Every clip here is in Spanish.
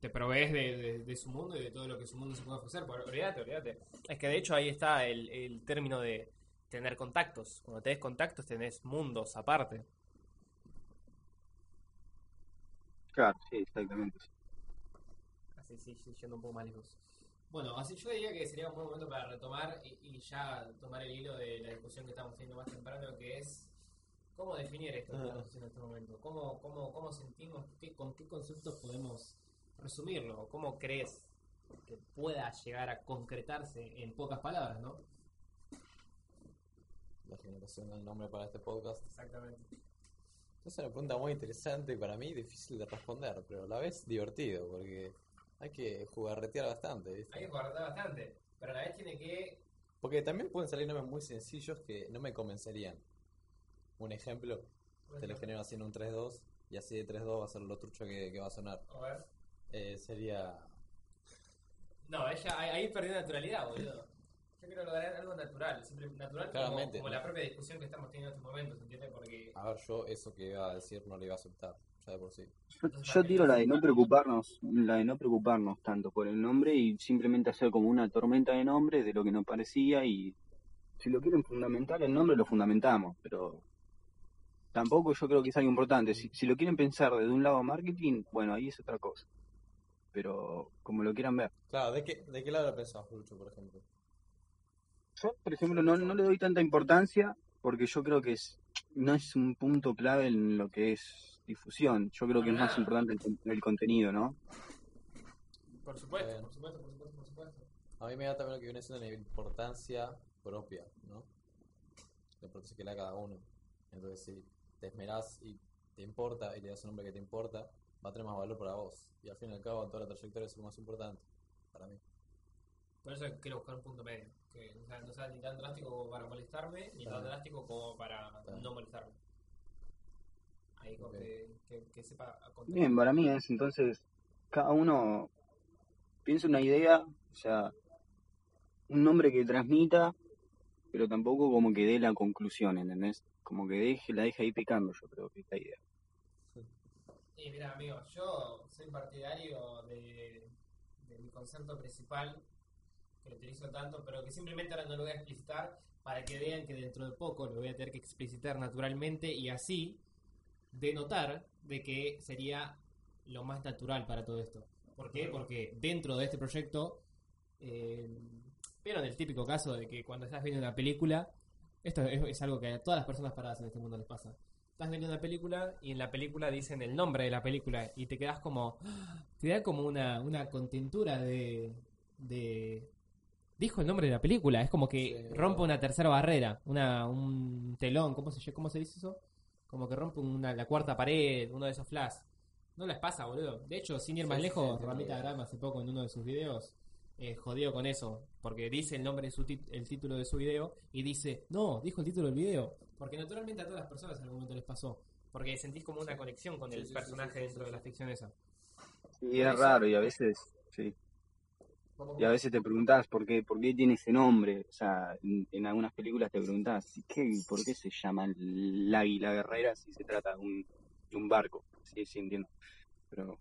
te provees de, de- de su mundo y de todo lo que su mundo se puede ofrecer. Por- Olvídate, olvídate. Es que de hecho ahí está el, el término de tener contactos. Cuando tenés contactos tenés mundos aparte. Claro, sí, exactamente. Así sí, sí, yendo un poco más lejos. Bueno, así yo diría que sería un buen momento para retomar y, y ya tomar el hilo de la discusión que estamos teniendo más temprano, que es cómo definir esto que Ah. estamos haciendo en este momento. ¿Cómo, cómo, cómo sentimos, qué, con qué conceptos podemos resumirlo? ¿Cómo crees que pueda llegar a concretarse en pocas palabras, no? La generación del nombre para este podcast. Exactamente. Es una pregunta muy interesante y para mí difícil de responder, pero a la vez divertido, porque hay que jugarretear bastante, ¿viste? Hay que guardar bastante, pero a la vez tiene que... Porque también pueden salir nombres muy sencillos que no me convencerían. Un ejemplo, te lo genero así en un 3-2 y así de 3-2 va a ser lo trucho que, que va a sonar. A ver. Eh, sería... No, ella ahí ahí perdió naturalidad, boludo. Yo quiero lograr algo natural, siempre natural como, Claramente, como ¿no? la propia discusión que estamos teniendo en este momento, ¿se entiende? Porque A ver, yo eso que iba a decir no lo iba a aceptar, ya de por sí. Yo, yo tiro la de no preocuparnos, la de no preocuparnos tanto por el nombre y simplemente hacer como una tormenta de nombres de lo que nos parecía y si lo quieren fundamentar el nombre lo fundamentamos, pero tampoco yo creo que es algo importante. Si, si lo quieren pensar desde un lado marketing, bueno, ahí es otra cosa. Pero como lo quieran ver. Claro, ¿de qué, de qué lado pensás, Lucho, por ejemplo? Yo, por ejemplo, no, no le doy tanta importancia porque yo creo que es, no es un punto clave en lo que es difusión. Yo creo que es más importante el, con- el contenido, ¿no? Por supuesto, por supuesto, por supuesto, por supuesto. A mí me da también lo que viene siendo la importancia propia, ¿no? La importancia que le da cada uno. Entonces, si te esmerás y te importa y le das un nombre que te importa, va a tener más valor para vos. Y al fin y al cabo, toda la trayectoria es lo más importante para mí. Por eso quiero buscar un punto medio, que no sea, no sea ni tan drástico como para molestarme, ni tan drástico como para Claro. no molestarme. Ahí como que, que, que sepa contar. Bien, para mí es entonces cada uno piensa una idea, o sea, un nombre que transmita, pero tampoco como que dé la conclusión, ¿entendés? Como que deje, la deja ahí picando, yo creo que es la idea. Y mira, amigos, yo soy partidario de, de mi concepto principal, que lo utilizo tanto, pero que simplemente ahora no lo voy a explicitar para que vean que dentro de poco lo voy a tener que explicitar naturalmente y así denotar de que sería lo más natural para todo esto. ¿Por qué? Porque dentro de este proyecto, eh, vieron el típico caso de que cuando estás viendo una película, esto es, es algo que a todas las personas paradas en este mundo les pasa. Estás viendo una película y en la película dicen el nombre de la película y te quedas como. Te da como una, una contentura de. de. Dijo el nombre de la película, es como que Sí. rompe una tercera barrera, una, un telón, ¿cómo se, ¿cómo se dice eso? Como que rompe una, la cuarta pared, uno de esos flash. No les pasa, boludo. De hecho, sin ir más sí, lejos, sí, Ramita Grama hace poco en uno de sus videos eh, jodió con eso, porque dice el nombre de su el título de su video y dice, no, dijo el título del video, porque naturalmente a todas las personas en algún momento les pasó, porque sentís como una conexión con Sí, el sí, sí, personaje sí, sí, dentro sí, de la ficción esa. Y es raro y a veces, sí. Y a veces te preguntás por qué, por qué tiene ese nombre. O sea, en, en algunas películas te preguntás, ¿qué, ¿por qué se llama el águila guerrera si se trata de un, de un barco? Sí, sí, entiendo. Pero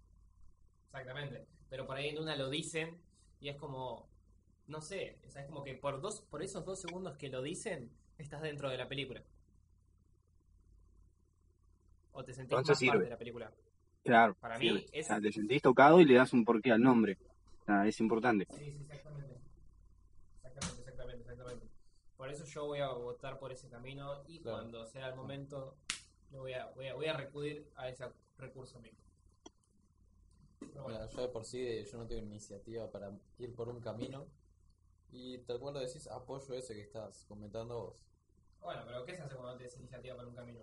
Exactamente, pero por ahí en una lo dicen y es como, no sé, o sea, es como que por dos, por esos dos segundos que lo dicen, estás dentro de la película. O te sentís Entonces más parte de la película. claro, Para mí, sirve. es- O sea, te sentís tocado y le das un porqué al nombre. O sea, es importante. Sí, sí, exactamente. Exactamente, exactamente, exactamente. Por eso yo voy a votar por ese camino y Claro. cuando sea el momento voy a, voy a, voy a recurrir a ese recurso mío. Bueno, yo de por sí yo no tengo iniciativa para ir por un camino y tal cual lo decís, apoyo ese que estás comentando vos. bueno, pero ¿qué se hace cuando tienes iniciativa para un camino?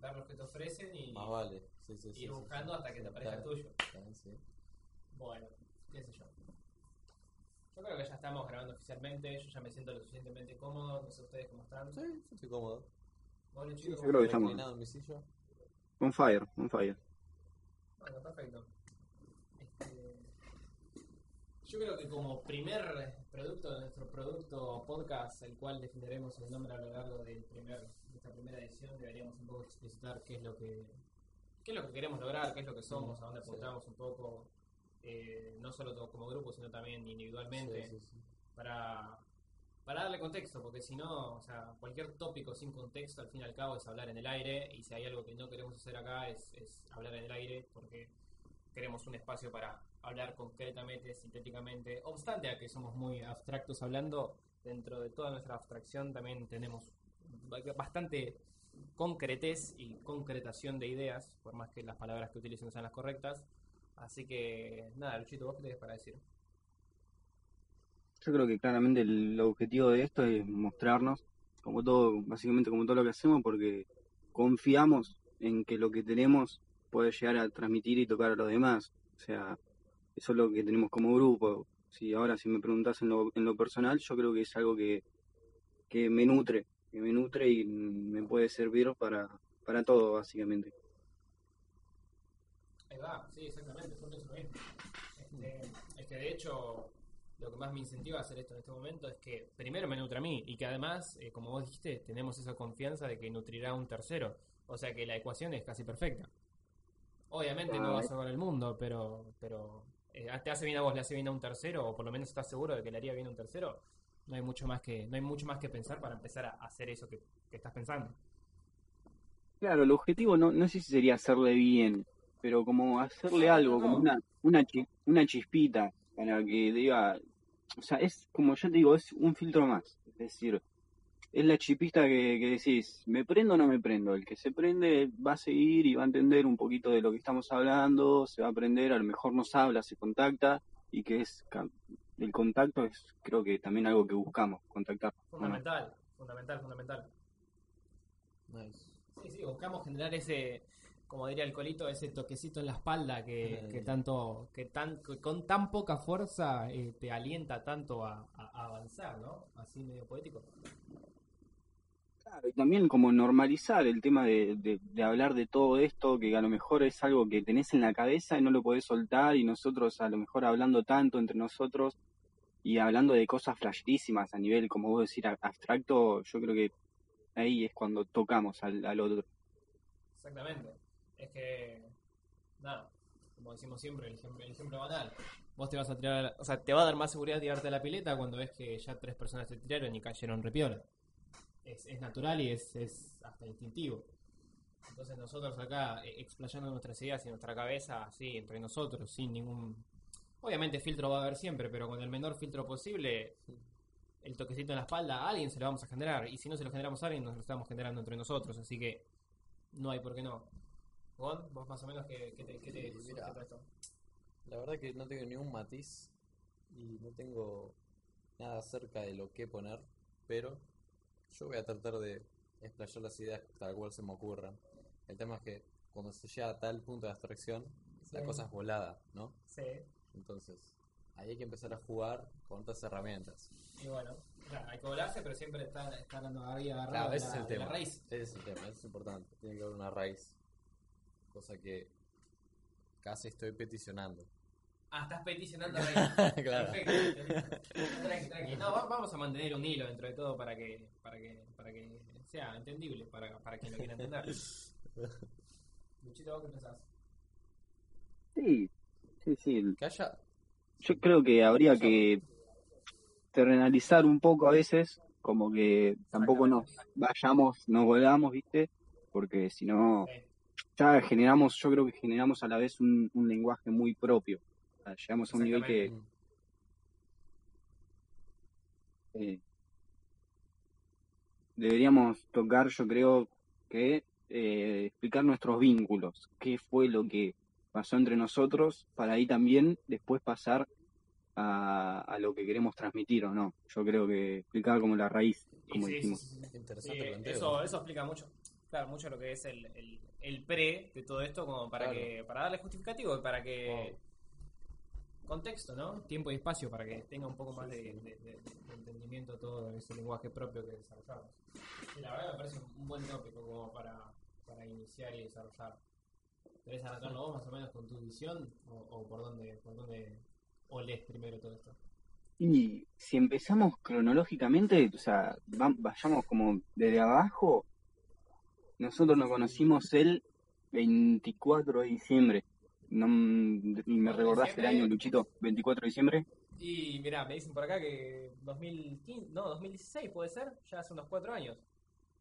Ver los que te ofrecen y Más vale. Sí, sí, sí, ir sí, buscando sí. hasta que te aparezca el tuyo. Bueno, qué sé yo. Yo creo que ya estamos grabando oficialmente, yo ya me siento lo suficientemente cómodo, no sé ustedes cómo están. Sí, yo estoy cómodo. Bueno, chicos, yo creo que ¿cómo estamos- Reclinado en mi silla. On fire, on fire. Bueno, perfecto. Yo creo que como primer producto de nuestro producto podcast, el cual defenderemos el nombre a lo largo del primer, de esta primera edición, deberíamos un poco explicitar qué es lo que qué es lo que queremos lograr, qué es lo que somos, a dónde Sí. apuntamos un poco, eh, no solo como grupo, sino también individualmente, sí. para, para darle contexto, porque si no, o sea, cualquier tópico sin contexto, al fin y al cabo, es hablar en el aire, y si hay algo que no queremos hacer acá, es, es hablar en el aire, porque queremos un espacio para hablar concretamente, sintéticamente, obstante a que somos muy abstractos hablando, dentro de toda nuestra abstracción también tenemos bastante concretez y concretación de ideas, por más que las palabras que utilicen sean las correctas. Así que, nada, Luchito, ¿vos qué tenés para decir? Yo creo que claramente el objetivo de esto es mostrarnos, como todo, básicamente como todo lo que hacemos, porque confiamos en que lo que tenemos puede llegar a transmitir y tocar a los demás. O sea, eso es lo que tenemos como grupo. Si ahora si me preguntas en lo, en lo personal, yo creo que es algo que, que me nutre, que me nutre y me puede servir para, para todo, básicamente. Ahí va, sí, exactamente. Este, es que de hecho, lo que más me incentiva a hacer esto en este momento es que primero me nutre a mí y que además, eh, como vos dijiste, tenemos esa confianza de que nutrirá a un tercero. O sea que la ecuación es casi perfecta. Obviamente no va a salvar el mundo, pero, pero eh, te hace bien a vos, le hace bien a un tercero, o por lo menos estás seguro de que le haría bien a un tercero. No hay mucho más que, no hay mucho más que pensar para empezar a hacer eso que, que estás pensando. Claro, el objetivo no, no sé si sería hacerle bien, pero como hacerle algo, como una, una, chi- una chispita para que diga, o sea, es como yo te digo, es un filtro más, es decir, es la chispita que, que decís, ¿me prendo o no me prendo? El que se prende va a seguir y va a entender un poquito de lo que estamos hablando, se va a aprender, a lo mejor nos habla, se contacta, y que es, el contacto es creo que también algo que buscamos, contactar. Fundamental, fundamental, fundamental. Nice. Sí, sí, buscamos generar ese, como diría el colito, ese toquecito en la espalda que, Eh. que tanto, que tan, que con tan poca fuerza eh, te alienta tanto a avanzar, ¿no? Así medio poético. Claro, y también como normalizar el tema de, de- hablar de todo esto, que a lo mejor es algo que tenés en la cabeza y no lo podés soltar, y nosotros a lo mejor hablando tanto entre nosotros y hablando de cosas flasherísimas a nivel, como vos decir, abstracto, yo creo que ahí es cuando tocamos al, al otro. Exactamente. Es que, nada, como decimos siempre, el ejemplo, el ejemplo banal. Vos te vas a tirar, o sea, te va a dar más seguridad tirarte a la pileta cuando ves que ya tres personas te tiraron y cayeron repiola. Es, es natural y es, es hasta instintivo. Entonces nosotros acá, eh, explayando nuestras ideas y nuestra cabeza, así, entre nosotros, sin ningún... Obviamente filtro va a haber siempre, pero con el menor filtro posible, el toquecito en la espalda a alguien se lo vamos a generar. Y si no se lo generamos a alguien, nos lo estamos generando entre nosotros. Así que no hay por qué no. Gon, vos más o menos, ¿qué, qué te, qué te surge mira? La verdad que no tengo ni un matiz y no tengo nada cerca de lo que poner, pero yo voy a tratar de explayar las ideas tal cual se me ocurran. El tema es que cuando se llega a tal punto de abstracción, la Sí. cosa es volada, ¿no? Sí, Entonces, ahí hay que empezar a jugar con otras herramientas. y bueno, claro, hay que volarse, pero siempre estar, estar ahí agarrado Claro, ese la, es el la raíz. Ese es el tema, eso es importante. Tiene que haber una raíz. Cosa que casi estoy peticionando. Ah, estás peticionando raíz. Claro. Perfecto. Tranqui, tranqui. No, va- vamos a mantener un hilo dentro de todo para que, para que, para que sea entendible para, para quien lo quiera entender. Luchito, ¿vos qué pensás? Sí, sí, sí. Que haya Yo creo que habría que terrenalizar un poco a veces, como que tampoco nos vayamos, nos volvamos, ¿viste? Porque si no, Sí. ya generamos, yo creo que generamos a la vez un, un lenguaje muy propio. Sea, llegamos a un nivel que eh, deberíamos tocar, yo creo que eh, explicar nuestros vínculos, qué fue lo que pasó entre nosotros, para ahí también después pasar a, a lo que queremos transmitir o no. Yo creo que explicar como la raíz, como sí, dijimos. sí, sí, sí. Interesante planteo. eso, eso explica mucho, claro, mucho lo que es el, el, el pre de todo esto, como para Claro. que, para darle justificativo y para que contexto, ¿no? Tiempo y espacio para que tenga un poco más de, de- de- de entendimiento todo ese lenguaje propio que desarrollamos. Y la verdad me parece un buen tópico como para, para iniciar y desarrollar. ¿Querés arrancarlo vos más o menos con tu visión o, o por dónde, por dónde olés primero todo esto? Y si empezamos cronológicamente, o sea, va- vayamos como desde abajo, nosotros nos conocimos el 24 de diciembre. No, mm, ¿Me recordaste el año, Luchito? ¿24 de diciembre? Y mirá, me dicen por acá que 2015, no, 2016 puede ser, ya hace unos cuatro años.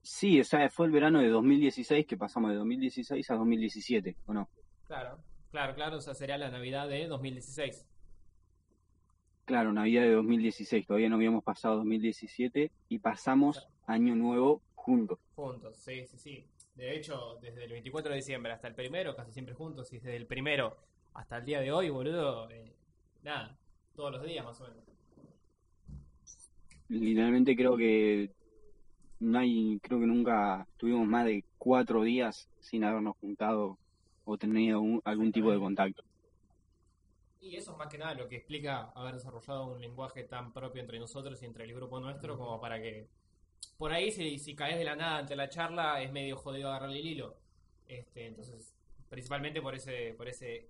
Sí, o sea, fue el verano de 2016 que pasamos de 2016 a 2017, ¿o no? Claro, claro, claro, o sea, sería la Navidad de 2016. Claro, Navidad de 2016, todavía no habíamos pasado 2017 y pasamos Año Nuevo juntos. Juntos, sí, sí, sí. De hecho, desde el 24 de diciembre hasta el primero, casi siempre juntos, y desde el primero hasta el día de hoy, boludo, eh, nada, todos los días más o menos. Literalmente creo que no hay, creo que nunca tuvimos más de cuatro días sin habernos juntado o tenido un- algún tipo de contacto. Y eso es más que nada lo que explica haber desarrollado un lenguaje tan propio entre nosotros y entre el grupo nuestro, como para que por ahí si, si caes de la nada ante la charla es medio jodido agarrarle el hilo. Este, entonces, principalmente por ese, por ese,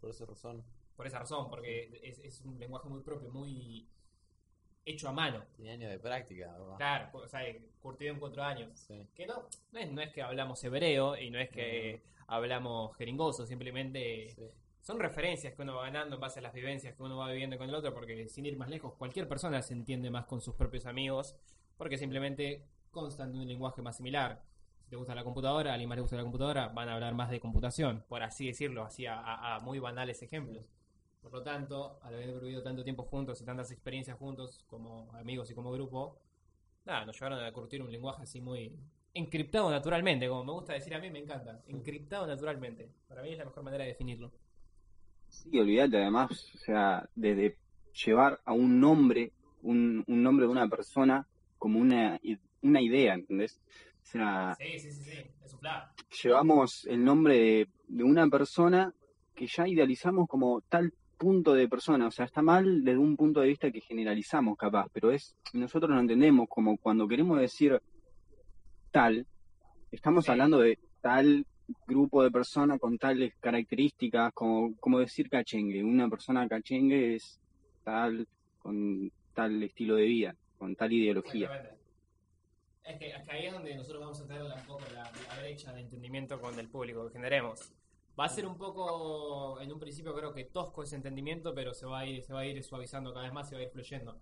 Por esa razón. por esa razón, porque es, es un lenguaje muy propio, muy hecho a mano. Tenía años de práctica, ¿verdad? Claro, o sea, curtido en cuatro años. Sí. Que no, no es, no es que hablamos hebreo y no es que hablamos jeringoso, simplemente sí. son referencias que uno va ganando en base a las vivencias que uno va viviendo con el otro, porque sin ir más lejos, cualquier persona se entiende más con sus propios amigos, porque simplemente constan de un lenguaje más similar. Si te gusta la computadora, a alguien más le gusta la computadora, van a hablar más de computación, por así decirlo, así a, muy banales ejemplos. Por lo tanto, al haber vivido tanto tiempo juntos y tantas experiencias juntos como amigos y como grupo, nada, nos llevaron a curtir un lenguaje así muy encriptado naturalmente, como me gusta decir a mí, me encanta, encriptado naturalmente. Para mí es la mejor manera de definirlo. Sí, olvídate además, o sea, desde llevar a un nombre, un nombre de una persona como una, una idea, ¿entendés? O sea, Sí, sí, sí, sí, es un plan. llevamos el nombre de, de una persona que ya idealizamos como tal punto de persona, o sea, está mal desde un punto de vista que generalizamos capaz, pero es, nosotros lo entendemos como cuando queremos decir tal, estamos Sí. hablando de tal grupo de personas con tales características, como, como decir cachengue, una persona cachengue es tal, con tal estilo de vida, con tal ideología. Es que, es que ahí es donde nosotros vamos a tener un poco la, la brecha de entendimiento con el público que generemos. Va a ser un poco, en un principio creo que tosco ese entendimiento, pero se va a ir, se va a ir suavizando cada vez más y va a ir fluyendo.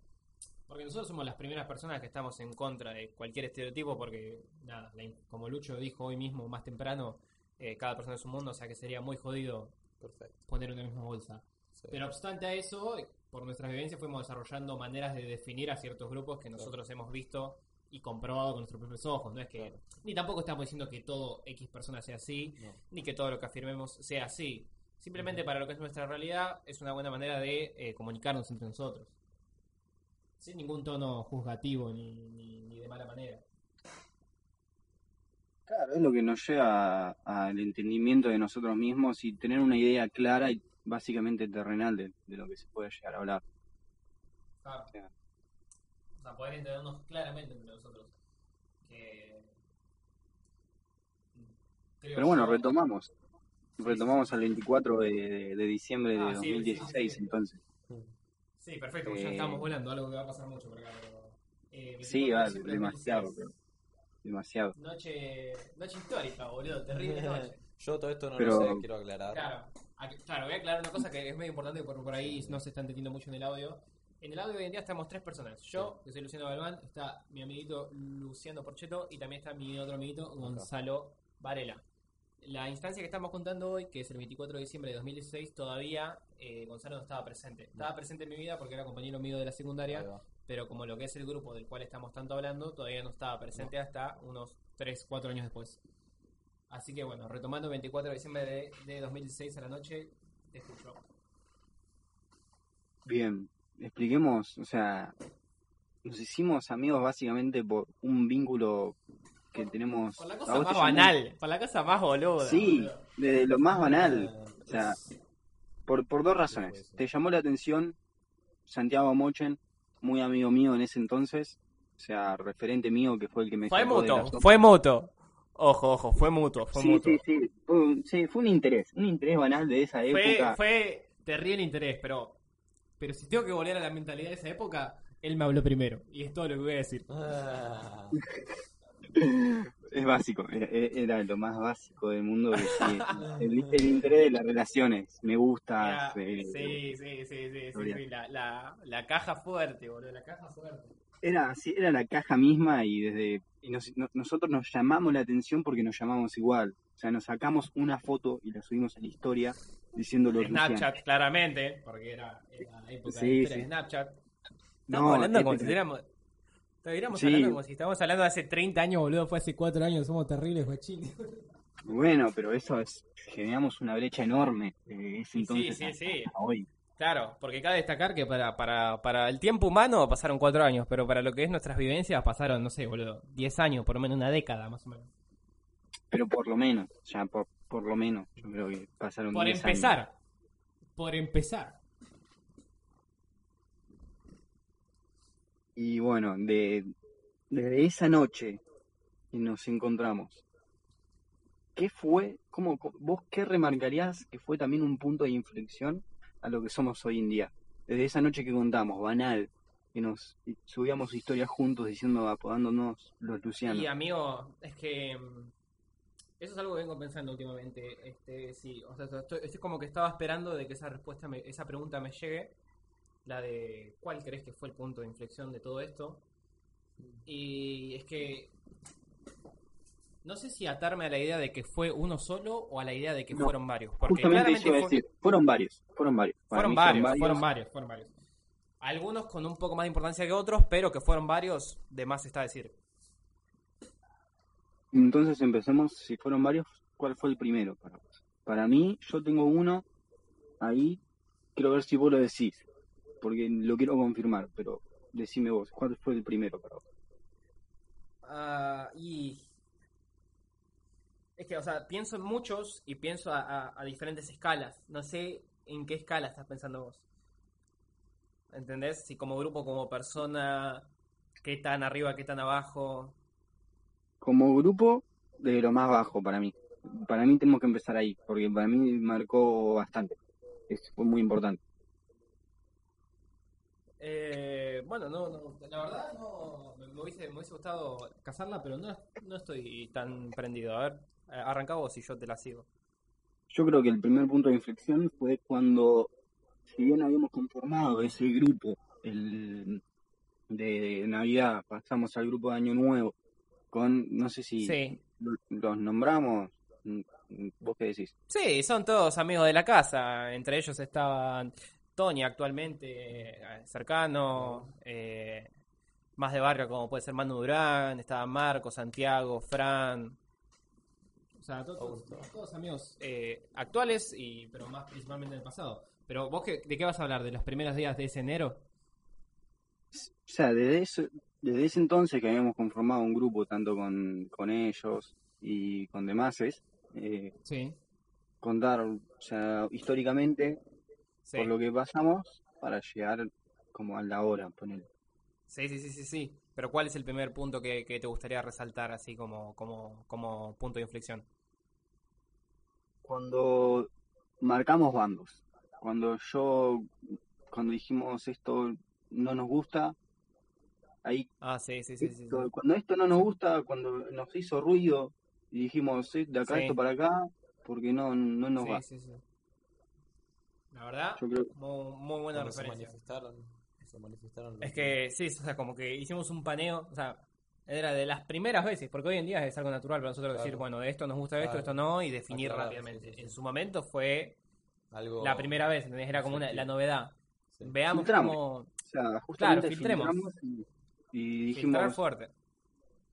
Porque nosotros somos las primeras personas que estamos en contra de cualquier estereotipo, porque, nada, la como Lucho dijo hoy mismo, más temprano, eh, cada persona es un mundo, o sea que sería muy jodido Perfecto. poner en una misma bolsa. Sí. Pero obstante a eso, por nuestras vivencias fuimos desarrollando maneras de definir a ciertos grupos que nosotros hemos visto y comprobado con nuestros propios ojos. No es que Claro. ni tampoco estamos diciendo que todo X persona sea así, No. ni que todo lo que afirmemos sea así. Simplemente para lo que es nuestra realidad es una buena manera de eh, comunicarnos entre nosotros. Sin ningún tono juzgativo ni, ni, ni de mala manera. Claro, es lo que nos lleva a- al entendimiento de nosotros mismos y tener una idea clara y básicamente terrenal de, de lo que se puede llegar a hablar. Claro. Sí. O sea, poder entendernos claramente entre nosotros. Que... creo Pero bueno, retomamos. Retomamos al 24 de, de- de diciembre de Ah, sí, sí, 2016, sí, sí. entonces. Sí, perfecto, pues ya Eh, estamos volando, algo que va a pasar mucho por acá. Pero, eh, 24 Sí, de va, de demasiado, 2016. pero demasiado. Noche, noche histórica, boludo, terrible noche. Yo todo esto no Pero- lo sé, quiero aclarar. Claro, ac- claro, voy a aclarar una cosa que es medio importante porque por ahí no se está entendiendo mucho en el audio. En el audio hoy en día estamos tres personas. Yo, que soy Luciano Galván, está mi amiguito Luciano Porcheto y también está mi otro amiguito Gonzalo Varela. La instancia que estamos contando hoy, que es el 24 de diciembre de 2016, todavía eh, Gonzalo no estaba presente. Estaba presente en mi vida porque era compañero mío de la secundaria, pero como lo que es el grupo del cual estamos tanto hablando, todavía no estaba presente hasta unos 3, 4 años después. Así que bueno, retomando 24 de diciembre de, de 2016 a la noche, te escucho. Bien, expliquemos, o sea, nos hicimos amigos básicamente por un vínculo que tenemos. Por la cosa más banal, por la cosa más boluda. Sí, desde lo más banal. Ah, O sea, por, por dos razones. Te llamó la atención Santiago Mochen, muy amigo mío en ese entonces, o sea, referente mío que fue el que me Fue sopa. fue mutuo. Ojo, ojo, fue mutuo, fue Sí, mutuo. sí, sí, fue, sí, fue un interés, un interés banal de esa Fue, época. fue, te ríe el interés, pero, pero si tengo que volver a la mentalidad de esa época, él me habló primero. Y es todo lo que voy a decir. Ah, Es básico, era, era lo más básico del mundo. Que sí, el, el interés de las relaciones, me gusta. Era- sí, sí, sí, sí, sí, sí, La, la, la caja fuerte, boludo, la caja fuerte. Era así, era la caja misma y desde y nos- no- nosotros nos llamamos la atención porque nos llamamos igual. O sea, nos sacamos una foto y la subimos a la historia diciendo los Snapchat, claramente, porque era, era la época Sí, de sí. Snapchat. Estamos No, hablando como si estuviéramos... Estuviéramos Sí. hablando como si estábamos hablando de hace 30 años, boludo, fue hace 4 años, somos terribles, guachines. Bueno, pero eso es, generamos una brecha enorme de ese Sí, entonces sí, a- sí. a hoy. Claro, porque cabe destacar que para, para, para el tiempo humano pasaron 4 años, pero para lo que es nuestras vivencias pasaron, no sé, boludo, 10 años, por lo menos una década más o menos. Pero por lo menos, ya por, por lo menos, yo creo que pasaron Por 10 años. empezar, por empezar. Y bueno, de, desde esa noche que nos encontramos, ¿qué fue? ¿Cómo, cómo- vos qué remarcarías que fue también un punto de inflexión a lo que somos hoy en día? Desde esa noche que contamos, banal, que nos subíamos historias juntos diciendo, apodándonos los Lucianos. Y amigo, es que mm, eso es algo que vengo pensando últimamente. Este, sí, o sea, estoy, estoy como que estaba esperando de que esa respuesta, me- esa pregunta me llegue, la de cuál crees que fue el punto de inflexión de todo esto. Y es que no sé si atarme a la idea de que fue uno solo o a la idea de que No, fueron varios, porque Justamente eso claramente iba a fue- decir, fueron varios, fueron varios. Fueron varios, fueron varios, fueron varios. Algunos con un poco más de importancia que otros, pero que fueron varios, de más está decir. Entonces empecemos, si fueron varios, ¿cuál fue el primero para vos? Para mí, yo tengo uno ahí, quiero ver si vos lo decís, porque lo quiero confirmar, pero decime vos, ¿cuál fue el primero para vos? Ah, y es que, o sea, pienso en muchos y pienso a, a- a diferentes escalas. No sé en qué escala estás pensando vos. ¿Entendés? Si como grupo, como persona, qué tan arriba, qué tan abajo. Como grupo, de lo más bajo para mí. Para mí tenemos que empezar ahí, porque para mí marcó bastante. Es, fue muy importante. Eh, bueno, no, no, la verdad no, me, hubiese, me hubiese gustado casarla, pero no, no estoy tan prendido. A ver, arranca vos y yo te la sigo. Yo creo que el primer punto de inflexión fue cuando, si bien habíamos conformado ese grupo el, de Navidad, pasamos al grupo de Año Nuevo, con, no sé si Sí. los nombramos, vos qué decís. Sí, son todos amigos de la casa. Entre ellos estaban Tony actualmente, eh, cercano, eh, más de barrio como puede ser Manu Durán, estaba Marco, Santiago, Fran. O sea, to- to- Augusto. todos, amigos eh, actuales, y pero más principalmente del pasado. Pero vos, qué- ¿de qué vas a hablar? ¿De los primeros días de ese enero? O sea, desde ese, desde ese entonces que habíamos conformado un grupo tanto con, con ellos y con demás, eh, Sí. contar, o sea, históricamente Sí. por lo que pasamos para llegar como a la hora, poner. Sí, sí, sí, sí, sí. Pero ¿cuál es el primer punto que, que te gustaría resaltar así como, como, como punto de inflexión? Cuando marcamos bandos, cuando yo, cuando dijimos esto no nos gusta, ahí, Ah, sí, sí, sí, sí. cuando esto no nos gusta, cuando nos hizo ruido y dijimos "Sí, de acá Sí. esto para acá, porque no, no nos Sí, va. sí, sí. La verdad, Yo creo, muy, muy buena se referencia. manifestaron, se manifestaron los- Es que sí, o sea, como que hicimos un paneo, o sea, era de las primeras veces, porque hoy en día es algo natural para nosotros decir, Claro. bueno, esto nos gusta esto, Claro. esto no, y definir Aclarar, rápidamente. sí, sí, sí. En su momento fue algo la primera vez, ¿entendés? Era como una, la novedad. Sí. Veamos Filtramos. cómo o sea, justamente filtremos. filtramos y, y filtrar dijimos, fuerte.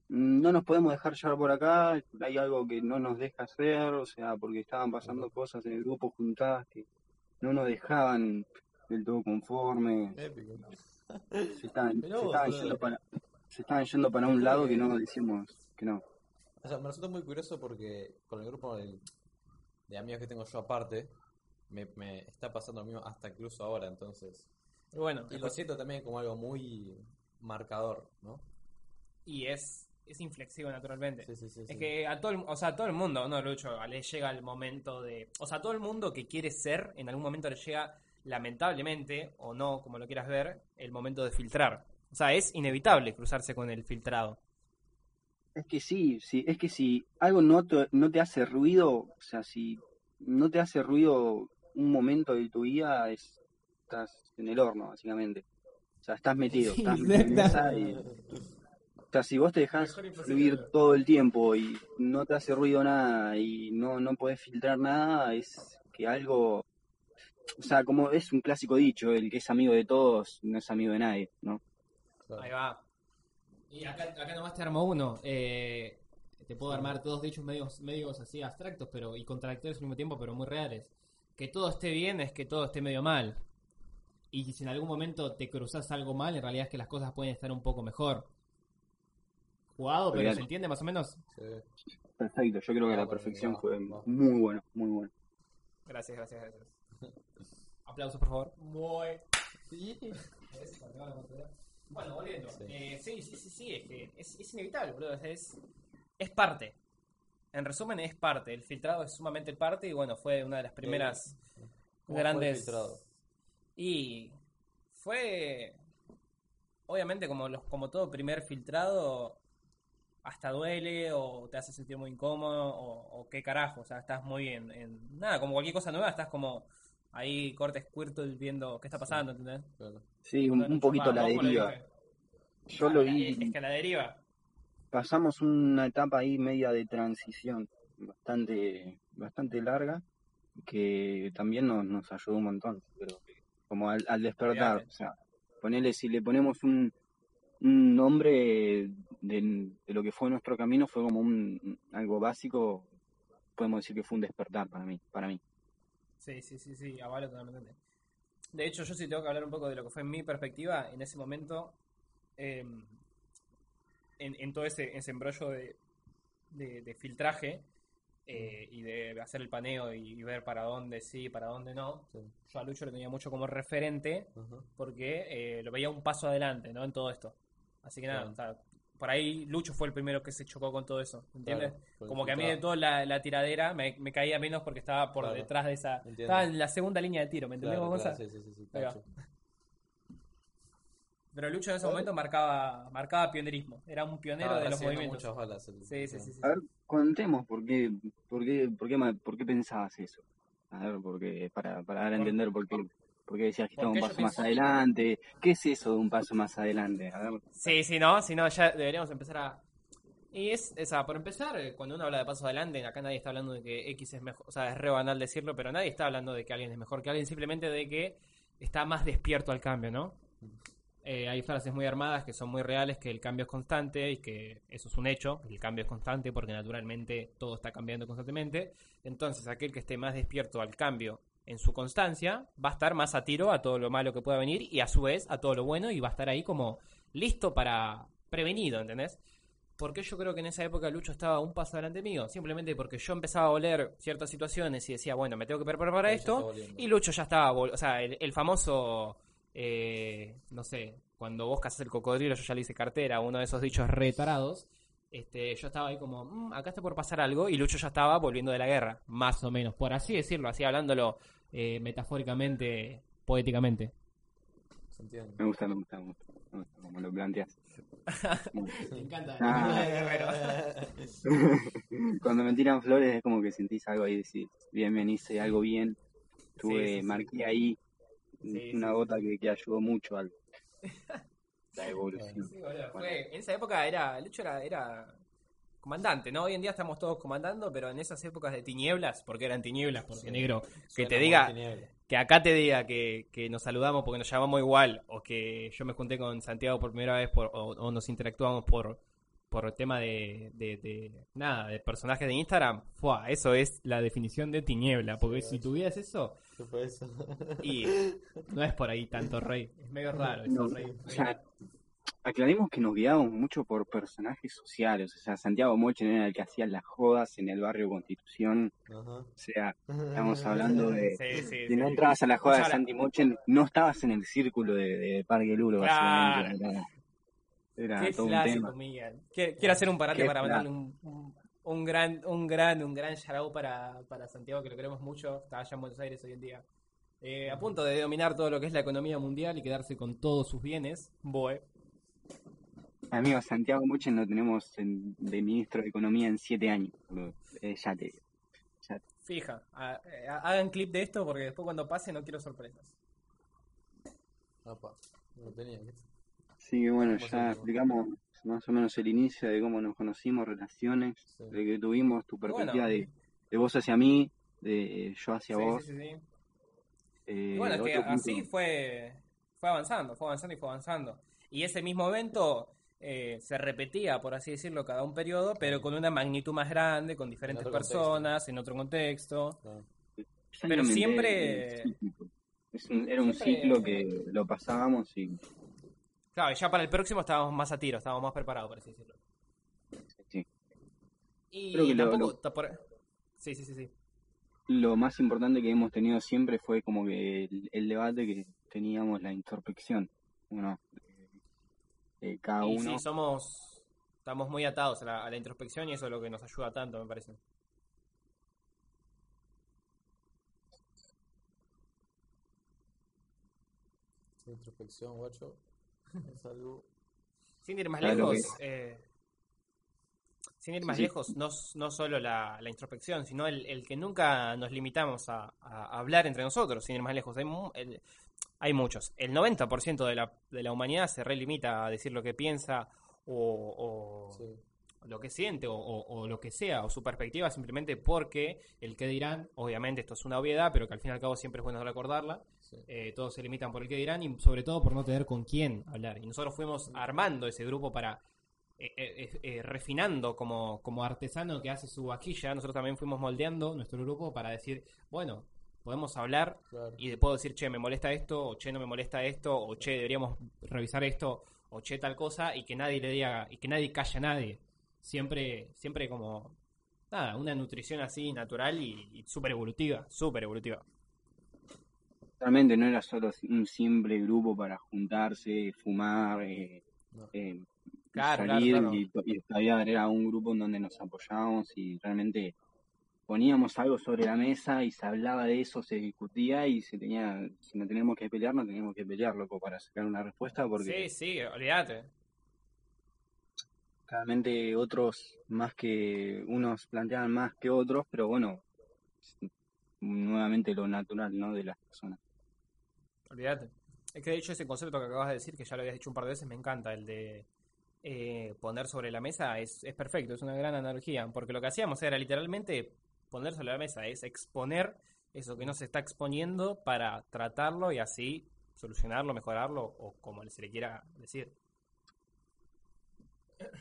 no nos podemos dejar llevar por acá, hay algo que no nos deja hacer, o sea, porque estaban pasando cosas en el grupo juntadas que no nos dejaban del todo conformes, Épico. se estaban, se estaban yendo para, se estaban yendo para un lado que no decimos que no. O sea, me resulta muy curioso porque con el grupo de amigos que tengo yo aparte, me, me está pasando lo mismo hasta incluso ahora, entonces. Y bueno, Y lo siento también como algo muy marcador, ¿no? y es, es inflexivo naturalmente. Sí, sí, sí. Es sí. que a todo el, o sea, a todo el mundo, no, Lucho, le llega el momento de... O sea, a todo el mundo que quiere ser, en algún momento le llega, lamentablemente, o no, como lo quieras ver, el momento de filtrar. O sea, es inevitable cruzarse con el filtrado. Es que sí, sí, es que si algo no te, no te hace ruido, o sea, si no te hace ruido un momento de tu vida, es, estás en el horno, básicamente. O sea, estás metido, Sí, estás metido en esa y- O sea, si vos te dejás fluir todo el tiempo y no te hace ruido nada y no, no podés filtrar nada, es que algo... O sea, como es un clásico dicho, el que es amigo de todos no es amigo de nadie, ¿no? Ahí va. Y acá, acá nomás te armo uno. Eh, te puedo armar todos dichos medios, medios así abstractos pero y contradictorios al mismo tiempo, pero muy reales. Que todo esté bien es que todo esté medio mal. Y si en algún momento te cruzas algo mal, en realidad es que las cosas pueden estar un poco mejor. Jugado, pero. ¿se entiende más o menos? Sí. Perfecto, yo creo que Ah, la bueno, perfección fue muy bueno, muy bueno. Gracias, gracias, gracias. Aplausos, por favor. Muy. Bueno, volviendo. Sí. Eh, Sí, sí, sí, sí, es que es, es inevitable, boludo. Es, es parte. En resumen, es parte. El filtrado es sumamente parte y bueno, fue una de las primeras ¿Cómo fue el grandes. filtrado? Y fue. Obviamente, como, los, como todo primer filtrado, hasta duele o te hace sentir muy incómodo o, o qué carajo. O sea, estás muy en, en- Nada, como cualquier cosa nueva, estás como ahí corte Squirtle viendo qué está pasando, ¿entendés? Sí, un, un poquito la Va, ¿cómo lo deriva. Yo lo vi, Es que la deriva. pasamos una etapa ahí media de transición bastante, bastante larga que también nos, nos ayudó un montón, pero como al, al despertar, o sea, ponele si le ponemos un, un nombre de, de lo que fue nuestro camino, fue como un algo básico, podemos decir que fue un despertar para mí, para mí. Sí, sí, sí, sí, avalo totalmente. De hecho, yo sí tengo que hablar un poco de lo que fue mi perspectiva en ese momento, eh, en, en todo ese, ese embrollo de, de, de filtraje eh, y de hacer el paneo y, y ver para dónde sí, para dónde no. Sí. Yo a Lucho lo tenía mucho como referente porque eh, lo veía un paso adelante, ¿no? En todo esto. Así que nada, Claro. o sea, por ahí Lucho fue el primero que se chocó con todo eso, ¿entiendes? Claro, Como que a mí de toda la, la tiradera me, me caía menos porque estaba por Claro. detrás de esa... Entiendo. Estaba en la segunda línea de tiro, ¿me entendés? Claro, cosa? sí, sí, sí. Pero Lucho en ese momento marcaba, marcaba pionerismo. Era un pionero Estaba de los movimientos. muchas balas. el- Sí, sí, sí. sí. A ver, contemos por qué, por qué, por qué, por qué pensabas eso. A ver, porque para, para dar a entender por qué, por qué decías que ¿Por estaba un paso más adelante. ¿Qué es eso de un paso más adelante? A ver, Sí, sí, no, si no, ya deberíamos empezar a. Y es, esa, por empezar, cuando uno habla de paso adelante, acá nadie está hablando de que X es mejor, o sea, es re banal decirlo, pero nadie está hablando de que alguien es mejor que alguien, simplemente de que está más despierto al cambio, ¿no? Eh, hay frases muy armadas que son muy reales, que el cambio es constante y que eso es un hecho, el cambio es constante porque naturalmente todo está cambiando constantemente. Entonces, aquel que esté más despierto al cambio en su constancia va a estar más a tiro a todo lo malo que pueda venir y a su vez a todo lo bueno y va a estar ahí como listo para prevenido, ¿entendés? Porque yo creo que en esa época Lucho estaba un paso adelante mío, simplemente porque yo empezaba a oler ciertas situaciones y decía, bueno, me tengo que preparar para esto, y Lucho ya estaba, o sea, el, el famoso, eh, no sé, cuando vos cazas el cocodrilo, yo ya le hice cartera, uno de esos dichos retarados, este, yo estaba ahí como, "Mm, acá está por pasar algo, y Lucho ya estaba volviendo de la guerra, más o menos, por así decirlo, así hablándolo eh, metafóricamente, poéticamente. Me gusta, me gusta, me gusta, me gusta como lo planteas. Me encanta, Ah. Cuando me tiran flores es como que sentís algo ahí decís, bien, bien, hice algo bien. Tuve, Sí, sí, sí. marqué ahí una gota que, que ayudó mucho al la evolución. Fue- en esa época era, Lucho era, era comandante, ¿no? Hoy en día estamos todos comandando, pero en esas épocas de tinieblas, porque eran tinieblas, porque Sí. negro, que te diga, que acá te diga que, que nos saludamos porque nos llamamos igual, o que yo me junté con Santiago por primera vez, por, o, o nos interactuamos por por tema de, de, de- nada, de personajes de Instagram, ¡fua! eso es la definición de tiniebla, porque si tuvieras eso, ¿Qué fue eso? y no es por ahí tanto rey, es medio raro eso, No, rey. o sea, aclaremos que nos guiamos mucho por personajes sociales. O sea, Santiago Mochen era el que hacía las jodas en el barrio Constitución. Ajá. O sea, estamos hablando de. Sí, no sí. entrabas a la joda de Santi Mochen, no estabas en el círculo de, de Parque Lulo, Claro. básicamente. Era, era Qué todo un clásico, tema. Miguel. Quiero, hacer un parate Qué para mandarle un, un, un gran, un gran, un gran shout para, para Santiago, que lo queremos mucho. Está allá en Buenos Aires hoy en día. Eh, a punto de dominar todo lo que es la economía mundial y quedarse con todos sus bienes. Boe. Amigo, Santiago Muchen lo tenemos en- de ministro de Economía en siete años. Eh, ya te digo. Ya te- Fija, ha- eh, hagan clip de esto porque después cuando pase no quiero sorpresas. No lo tenía. que bueno, ¿Cómo ya explicamos más o menos el inicio de cómo nos conocimos, relaciones, Sí. de que tuvimos tu Bueno. perspectiva de, de vos hacia mí, de yo hacia Sí, vos. sí, sí, sí. eh, Y bueno, es que punto- así fue, fue avanzando, fue avanzando y fue avanzando. Y ese mismo evento eh, se repetía, por así decirlo, cada un periodo, pero con una magnitud más grande, con diferentes contexto. personas, en otro contexto. Claro. pero siempre- es un- era un Siempre- ciclo que lo pasábamos y Claro, y ya para el próximo estábamos más a tiro, estábamos más preparados, por así decirlo. sí. Y Creo que lo- tampoco... lo- Sí, sí, sí, sí. lo más importante que hemos tenido siempre fue como que el, el debate que teníamos, la introspección, uno, eh, cada Y uno. sí, somos... Estamos muy atados a la, a la introspección y eso es lo que nos ayuda tanto, me parece. Introspección, guacho. Es algo. Sin ir más Claro lejos, eh, sin ir más sí. lejos, no, no solo la, la introspección, sino el, el que nunca nos limitamos a, a hablar entre nosotros, sin ir más lejos. Hay, mu- el- hay muchos. El 90% de la, de la humanidad se relimita a decir lo que piensa o, o Sí. lo que siente o, o- o lo que sea, o su perspectiva simplemente porque el que dirán, obviamente esto es una obviedad, pero que al fin y al cabo siempre es bueno recordarla, Sí. eh, todos se limitan por el que dirán y sobre todo por no tener con quién hablar. Y nosotros fuimos armando ese grupo para, eh, eh, eh, refinando como, como artesano que hace su vajilla, nosotros también fuimos moldeando nuestro grupo para decir, bueno, podemos hablar Claro. y le puedo decir, che, me molesta esto, o che, no me molesta esto, o che, deberíamos revisar esto, o che, tal cosa, y que nadie le diga, y que nadie calle a nadie. Siempre, siempre como, nada, una nutrición así natural y, y súper evolutiva, súper evolutiva. Realmente no era solo un simple grupo para juntarse, fumar, eh, No. Claro, salir claro. Y, y estudiar. Era un grupo en donde nos apoyábamos y realmente poníamos algo sobre la mesa y se hablaba de eso, se discutía y se tenía, si no teníamos que pelear, no teníamos que pelear, loco, para sacar una respuesta porque Sí, sí, olvídate. realmente otros más que unos planteaban más que otros, pero bueno, nuevamente lo natural, ¿no? De las personas. Olvídate. Es que de hecho ese concepto que acabas de decir, que ya lo habías dicho un par de veces, me encanta, el de eh, poner sobre la mesa, es, es perfecto, es una gran analogía, porque lo que hacíamos era literalmente poner sobre la mesa, es exponer eso que no se está exponiendo para tratarlo y así solucionarlo, mejorarlo o como se le quiera decir.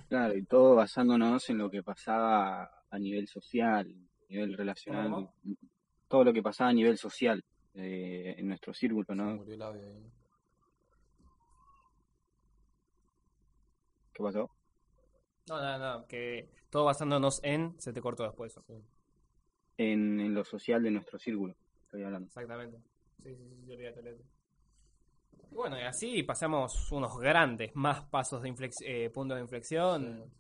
Claro, y todo basándonos en lo que pasaba a nivel social, a nivel relacional, ¿Cómo? todo lo que pasaba a nivel social eh, en nuestro círculo, Se ¿no? murió el audio ahí. ¿Qué pasó? No, no, no, que todo basándonos en, se te cortó después eso. Sí. En, en lo social de nuestro círculo, estoy hablando. Exactamente. Sí, sí, sí, olvídate, olvídate. Y bueno, y así pasamos unos grandes más pasos de eh, puntos de inflexión.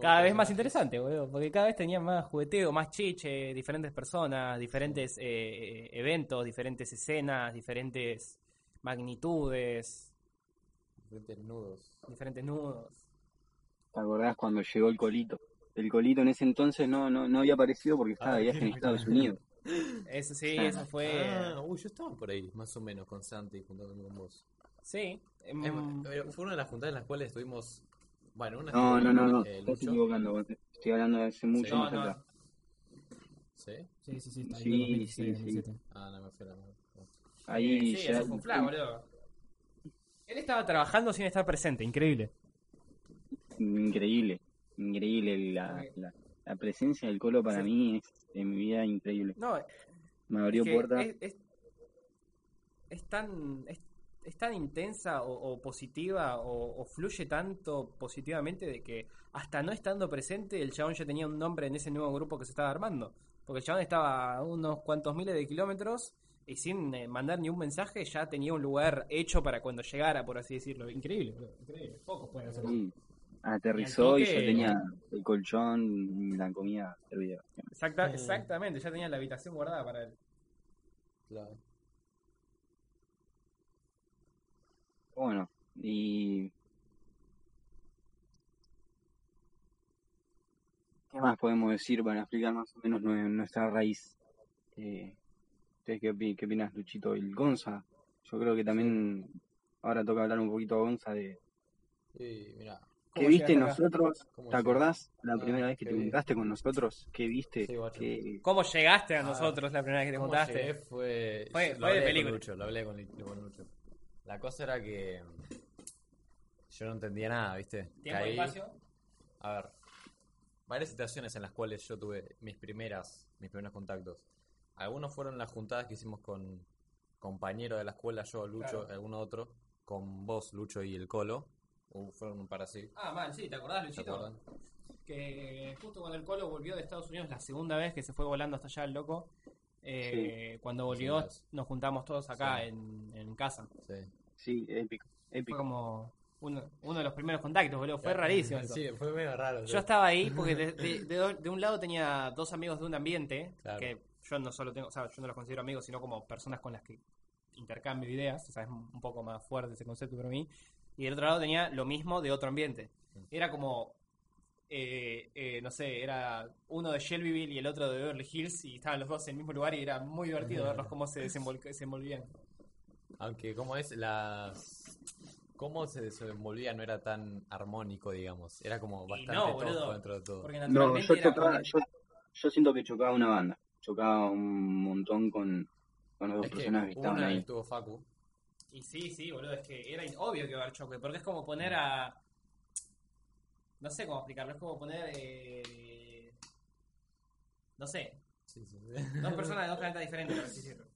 Cada vez más interesante, boludo, porque cada vez tenía más jugueteo, más chiche, diferentes personas, diferentes eh, eventos, diferentes escenas, diferentes magnitudes, Diferentes nudos. diferentes nudos. ¿Te acordás cuando llegó el colito? El colito en ese entonces no, no, no había aparecido porque estaba Ah, de viaje en Estados. Unidos. Eso sí, Ah. eso fue. Ah, uy, yo estaba por ahí, más o menos, con Santi, juntándome con vos. Sí. em, Es más, eh, fue una de las juntadas en las cuales estuvimos. Bueno, una No, no, no, no, eh, estás equivocando. Estoy hablando de hace mucho Sí. más No, no. atrás. ¿Sí? Sí, sí, sí, está Sí, 2016, sí, sí. 2017. Ah, no me fui a la mano. Ahí sí, ya- eso fue un boludo. Él estaba trabajando sin estar presente, increíble. Increíble, increíble. La, la, la presencia del colo para Sí. mí es en mi vida increíble. No, Me abrió Es que puertas. Es, es- es tan, es, es tan intensa o, o positiva o, o fluye tanto positivamente de que hasta no estando presente el chabón ya tenía un nombre en ese nuevo grupo que se estaba armando. Porque el chabón estaba a unos cuantos miles de kilómetros y sin eh, mandar ni un mensaje ya tenía un lugar hecho para cuando llegara, por así decirlo. Increíble, increíble. Pocos pueden hacer eso. Sí, aterrizó y, toque- yo tenía el colchón y la comida servida. Exacta, Mm. exactamente, ya tenía la habitación guardada para él. Claro. Bueno, y ¿Qué más podemos decir para explicar más o menos nue- nuestra raíz? Eh, ¿ustedes qué, qué opinas, Luchito? El Gonza. Yo creo que también ahora toca hablar un poquito a Gonza de Y mira, qué ¿Cómo viste nosotros. ¿Cómo ¿Te acordás la Ah, primera vez que te bien. juntaste con nosotros? ¿Qué viste? Sí, guacho. ¿Qué- ¿Cómo llegaste a Ah, nosotros la primera vez que te ¿Cómo juntaste? Fue, Fue- fue de película. con Lucho, lo hablé con, Lucho. La cosa era que yo no entendía nada, ¿viste? ¿Tiempo y Caí- espacio? A ver, varias situaciones en las cuales yo tuve mis primeras, mis primeros contactos. Algunos fueron las juntadas que hicimos con compañeros de la escuela, yo, Lucho, Claro. alguno otro, con vos, Lucho y el Colo. Uh, fueron un par así. Ah, mal, sí, ¿te acordás, acuerdan? que justo cuando el Colo volvió de Estados Unidos, la segunda vez que se fue volando hasta allá el loco, eh, cuando volvió Sí, nos juntamos todos acá Sí. en, en casa. Sí. Sí, épico, Fue épico. como uno, uno de los primeros contactos, boludo. Fue rarísimo. eso. Sí, fue medio raro. Yo estaba ahí porque de, de- de de un lado tenía dos amigos de un ambiente, Claro. que yo no solo tengo, o sea, yo no los considero amigos, sino como personas con las que intercambio ideas, o sea, es un poco más fuerte ese concepto para mí. Y del otro lado tenía lo mismo de otro ambiente. Era como, eh, eh, no sé, era uno de Shelbyville y el otro de Beverly Hills y estaban los dos en el mismo lugar y era muy divertido verlos cómo se desenvol- desenvolvían. Aunque, como es, las. Cómo se desenvolvía no era tan armónico, digamos. Era como bastante no, tosco boludo. dentro de todo. Porque No, naturalmente yo, era chocaba, como- yo, yo siento que chocaba una banda. Chocaba un montón con, con los dos Es que personajes que hubo estaban ahí. estuvo Facu. Y sí, sí, boludo, es que era obvio que va a haber choque, porque es como poner a... No sé cómo explicarlo, es como poner... eh, No sé, Sí, sí. dos personas de dos planetas diferentes, por así decirlo.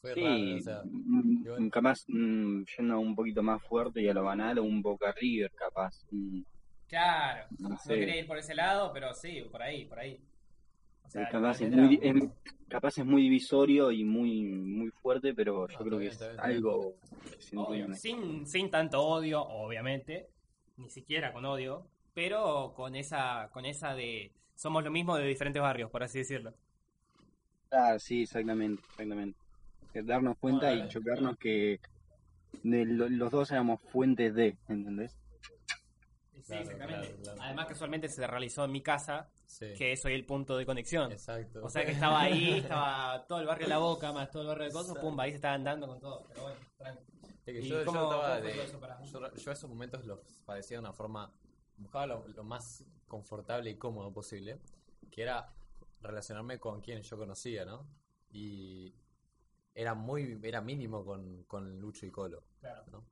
Fue Sí, raro, o sea. mm, igual- capaz mm, yendo un poquito más fuerte y a lo banal, un Boca River, capaz. mm, Claro, no no sé. quería ir por ese lado, pero sí, por ahí, por ahí. O sea, capaz, es muy, es- capaz es muy divisorio y muy muy fuerte, pero yo No, creo que es bien, algo que sin, sin tanto odio, obviamente, ni siquiera con odio, pero con esa, con esa de somos lo mismo de diferentes barrios, por así decirlo. Ah, sí, exactamente, exactamente. Que darnos cuenta Bueno, y chocarnos que de lo- los dos éramos fuentes de, ¿entendés? Sí, Claro, exactamente. claro, claro. Además, casualmente se realizó en mi casa, Sí. que soy el punto de conexión. Exacto. O sea que estaba ahí, estaba todo el barrio de la boca, más todo el barrio de cosas, pumba, ahí se estaban dando con todo. Pero bueno, tranqui. Es que ¿Y yo, cómo- de- eso para- yo, yo esos momentos los padecía de una forma. Buscaba lo, lo más confortable y cómodo posible, que era relacionarme con quien yo conocía, ¿no? Y era muy. Era mínimo con, con Lucho y Colo, Claro. ¿no?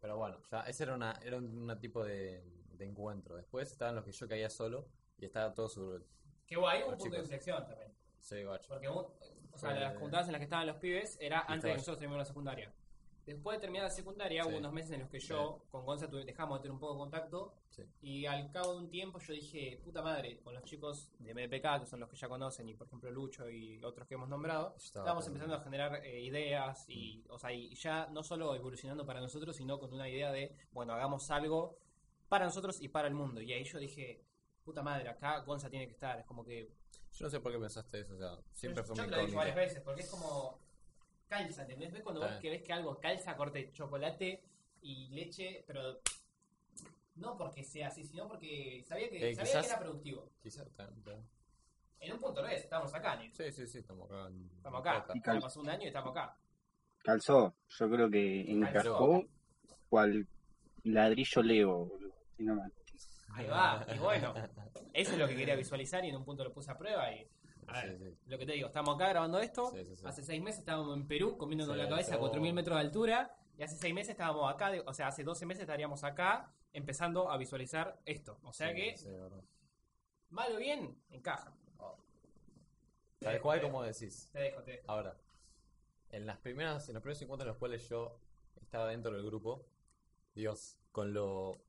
Pero bueno, ya ese era, una, era un una tipo de, de encuentro. Después estaban los que yo caía solo y estaba todo su. Que hubo ahí un punto de chicos. inflexión también. Sí, guacho. Porque un- o sea, Fue- las juntadas en las que estaban los pibes era antes de que nosotros terminemos la secundaria. Después de terminar la secundaria, Sí. hubo unos meses en los que yo, con Gonza, dejamos de tener un poco de contacto. Sí. Y al cabo de un tiempo yo dije, puta madre, con los chicos de MPK, que son los que ya conocen, y por ejemplo Lucho y otros que hemos nombrado, Estaba estábamos empezando a generar eh, ideas y, o sea, y ya no solo evolucionando para nosotros, sino con una idea de, bueno, hagamos algo para nosotros y para el mundo. Y ahí yo dije, puta madre, acá Gonza tiene que estar. Es como que Yo no sé por qué pensaste eso, o sea, siempre yo, fue yo te lo he dicho varias veces, porque es como calza, ¿entendés? ¿Ves cuando vos que ves que algo calza, corte chocolate y leche, pero no porque sea así, sino porque sabía que, Eh, sabía quizás- que era productivo. Quizás, está- En un punto lo es, estamos acá, Nick. Sí, sí, sí, estamos acá. en- Estamos acá. Ya pasó un año y estamos acá. Calzó, yo creo que encajó cual ladrillo Lego, nomás. Ahí va, y bueno, eso es lo que quería visualizar y en un punto lo puse a prueba y... A ver, Sí, sí. lo que te digo, estamos acá grabando esto, Sí, hace seis meses estábamos en Perú comiéndonos la cabeza a pero- 4.000 metros de altura y hace seis meses estábamos acá, o sea, hace 12 meses estaríamos acá empezando a visualizar esto. O sea que, mal o bien, encaja. Tal cual como decís. Te dejo, te dejo. Ahora, en las primeras, en los primeros encuentros en los cuales yo estaba dentro del grupo, Dios, con lo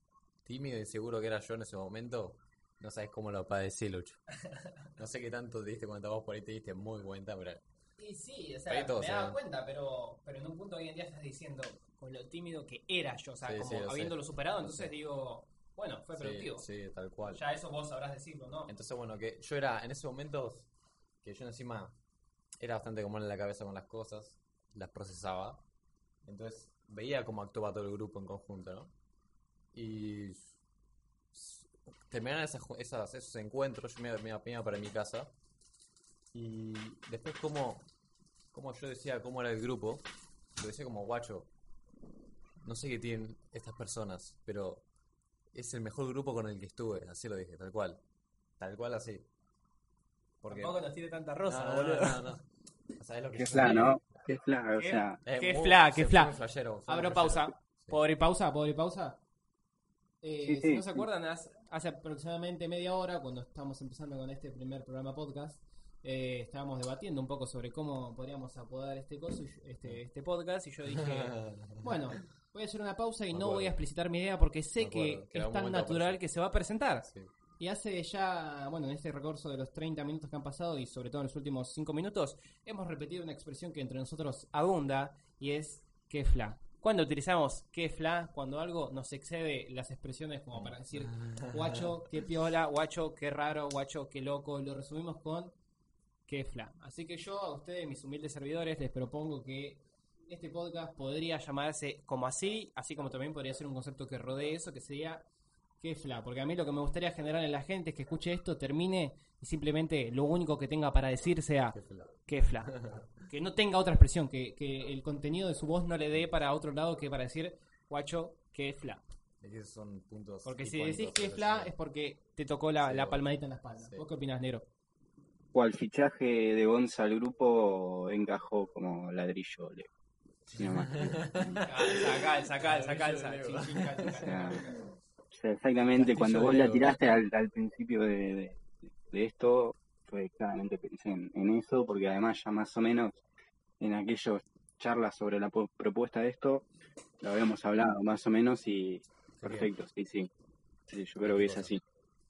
tímido y seguro que era yo en ese momento, no sabes cómo lo padecí, Lucho. No sé qué tanto te diste cuenta vos por ahí te diste muy cuenta, pero Y sí, o sea, Ahí todos me daba ven. cuenta, pero, pero en un punto hoy en día estás diciendo con lo tímido que era yo, o sea, Sí, como sí, lo sé. habiéndolo superado, entonces sé. digo, bueno, fue sí, productivo. sí, tal cual. Ya eso vos sabrás decirlo, ¿no? Entonces, bueno, que yo era, en ese momento, que yo encima era bastante común en la cabeza con las cosas, las procesaba. Entonces, veía cómo actuaba todo el grupo en conjunto, ¿no? Y terminaron esas, esas- esos encuentros, yo me, me, me iba para mi casa. Y después, como, como yo decía cómo era el grupo, lo decía como guacho. No sé qué tienen estas personas, pero es el mejor grupo con el que estuve. Así lo dije, tal cual. Tal cual así. Porque. Tampoco nos tire tanta rosa, no, no, boludo. no, no, no. O sea, es lo que Qué fla, digo. ¿no? Qué fla, o ¿Qué? sea, Eh, Qué muy- fla, qué fla. Abro pausa. Sí. Pobre pausa, pobre pausa. Eh, Sí, si sí, no se sí. acuerdan, hace, hace aproximadamente media hora, cuando estamos empezando con este primer programa podcast, eh, estábamos debatiendo un poco sobre cómo podríamos apodar este coso, y yo- este, este podcast, y yo dije, bueno, voy a hacer una pausa y no voy a explicitar mi idea porque sé que es tan natural que se va a presentar. Y hace ya, bueno, en este recurso de los 30 minutos que han pasado y sobre todo en los últimos 5 minutos, hemos repetido una expresión que entre nosotros abunda y es que fla. Cuando utilizamos que fla, cuando algo nos excede las expresiones como para decir guacho, qué piola, guacho, qué raro, guacho, qué loco, lo resumimos con que fla. Así que yo a ustedes, mis humildes servidores, les propongo que este podcast podría llamarse como así, así como también podría ser un concepto que rodee eso, que sería que fla. Porque a mí lo que me gustaría generar en la gente es que escuche esto, termine y simplemente lo único que tenga para decir sea Qué fla. que fla. No tenga otra expresión, que, que el contenido de su voz no le dé para otro lado que para decir guacho, que fla. Es que esos son puntos Porque si decís de que la fla es porque te tocó la, Sí, la palmadita en la espalda. Sí. ¿Vos qué opinás, Negro? o al fichaje de Gonza al grupo encajó como ladrillo. Leo. Así nomás. Calza, calza, calza, exactamente, cuando vos la tiraste al, al principio de, de- de esto, fue claramente pensé en, en eso, porque además ya más o menos en aquellas charlas sobre la propuesta de esto, lo habíamos hablado más o menos y perfecto, sí, sí. Sí, yo creo que es así.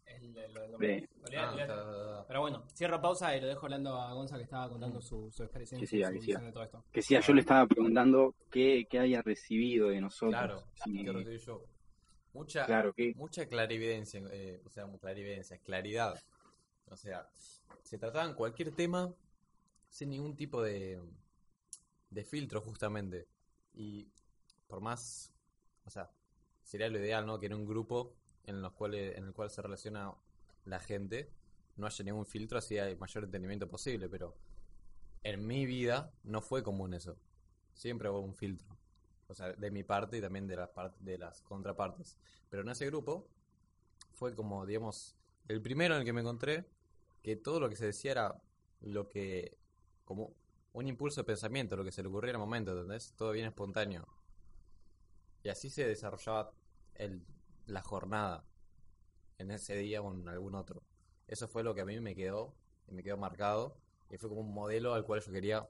El- el- Ah. Pero bueno, cierro pausa y lo dejo hablando a Gonza que estaba contando su, su experiencia y ahí su sí. visión de todo esto. Que sí, yo le estaba preguntando qué, qué había recibido de nosotros. Claro, Sí. Mucha, claro, que mucha clarividencia, eh, o sea, clarividencia, claridad. O sea, se trataban cualquier tema sin ningún tipo de, de filtro, justamente. Y por más, o sea, sería lo ideal, ¿no? Que en un grupo en, los cuales, en el cual se relaciona la gente no haya ningún filtro, así hay mayor entendimiento posible. Pero en mi vida no fue común eso. Siempre hubo un filtro. O sea, de mi parte y también de las, part- de las contrapartes. Pero en ese grupo fue como, digamos, el primero en el que me encontré que todo lo que se decía era lo que, como un impulso de pensamiento, lo que se le ocurría en el momento, ¿entendés? Todo bien espontáneo. Y así se desarrollaba el, la jornada en ese día o en algún otro. Eso fue lo que a mí me quedó, y me quedó marcado, y fue como un modelo al cual yo quería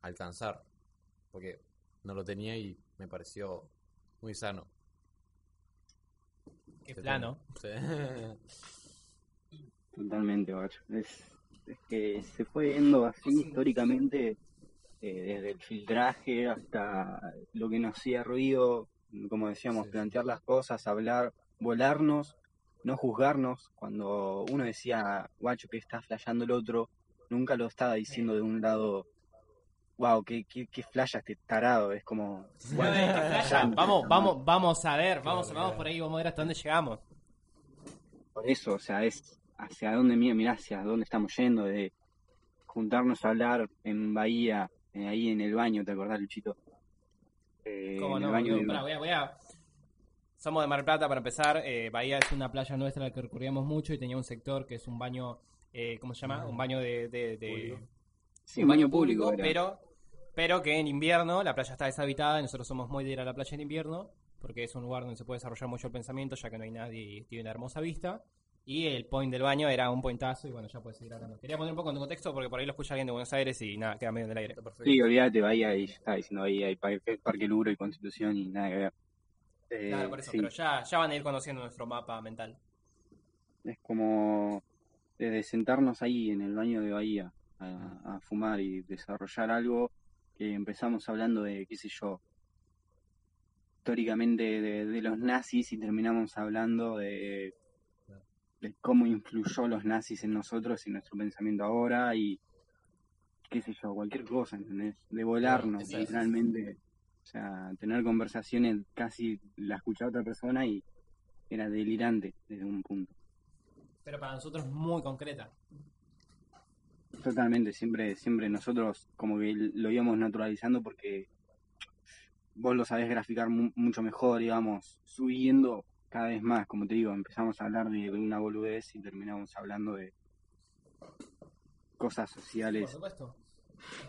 alcanzar, porque no lo tenía y me pareció muy sano. Qué plano. Sí. Totalmente, guacho. Es, es que se fue viendo así históricamente, eh, desde el filtraje hasta lo que nos hacía ruido, como decíamos, Sí, plantear las cosas, hablar, volarnos, no juzgarnos. Cuando uno decía, guacho, que está flasheando el otro, nunca lo estaba diciendo de un lado, wow, qué, qué, qué flasha este tarado. Es como. Vamos, vamos, vamos a ver, vamos, vamos por ahí, vamos a ver hasta dónde llegamos. Por eso, o sea, es hacia dónde, mira, mirá, hacia dónde estamos yendo, de juntarnos a hablar en Bahía, eh, ahí en el baño, ¿te acordás, Luchito? Eh, ¿Cómo en no? el baño Pará, voy a, voy a- Somos de Mar Plata para empezar. eh, Bahía es una playa nuestra a la que recurríamos mucho y tenía un sector que es un baño, eh, ¿cómo se llama? Un baño de... de- de- Público. sí, un baño público, pero, pero que en invierno la playa está deshabitada y nosotros somos muy de ir a la playa en invierno porque es un lugar donde se puede desarrollar mucho el pensamiento ya que no hay nadie y tiene una hermosa vista. Y el point del baño era un pointazo y bueno, ya puedes seguir hablando. Quería poner un poco en contexto porque por ahí lo escucha alguien de Buenos Aires y nada, queda medio en el aire. Está. Sí, olvídate, Bahía, y estaba diciendo Bahía, y Parque, Parque Luro y Constitución y nada que ver. Eh, Claro, por eso, sí, pero ya, ya van a ir conociendo nuestro mapa mental. es como desde sentarnos ahí en el baño de Bahía a, a fumar y desarrollar algo que empezamos hablando de, qué sé yo, históricamente de, de los nazis y terminamos hablando de, de cómo influyó los nazis en nosotros y nuestro pensamiento ahora y qué sé yo, cualquier cosa, ¿entendés? De volarnos, literalmente. O sea, tener conversaciones, casi la escucha otra persona y era delirante desde un punto. Pero para nosotros muy concreta. Totalmente, siempre, siempre nosotros como que lo íbamos naturalizando porque vos lo sabés graficar mu- mucho mejor, íbamos subiendo cada vez más, como te digo, empezamos a hablar de, una boludez y terminamos hablando de cosas Por sociales. supuesto.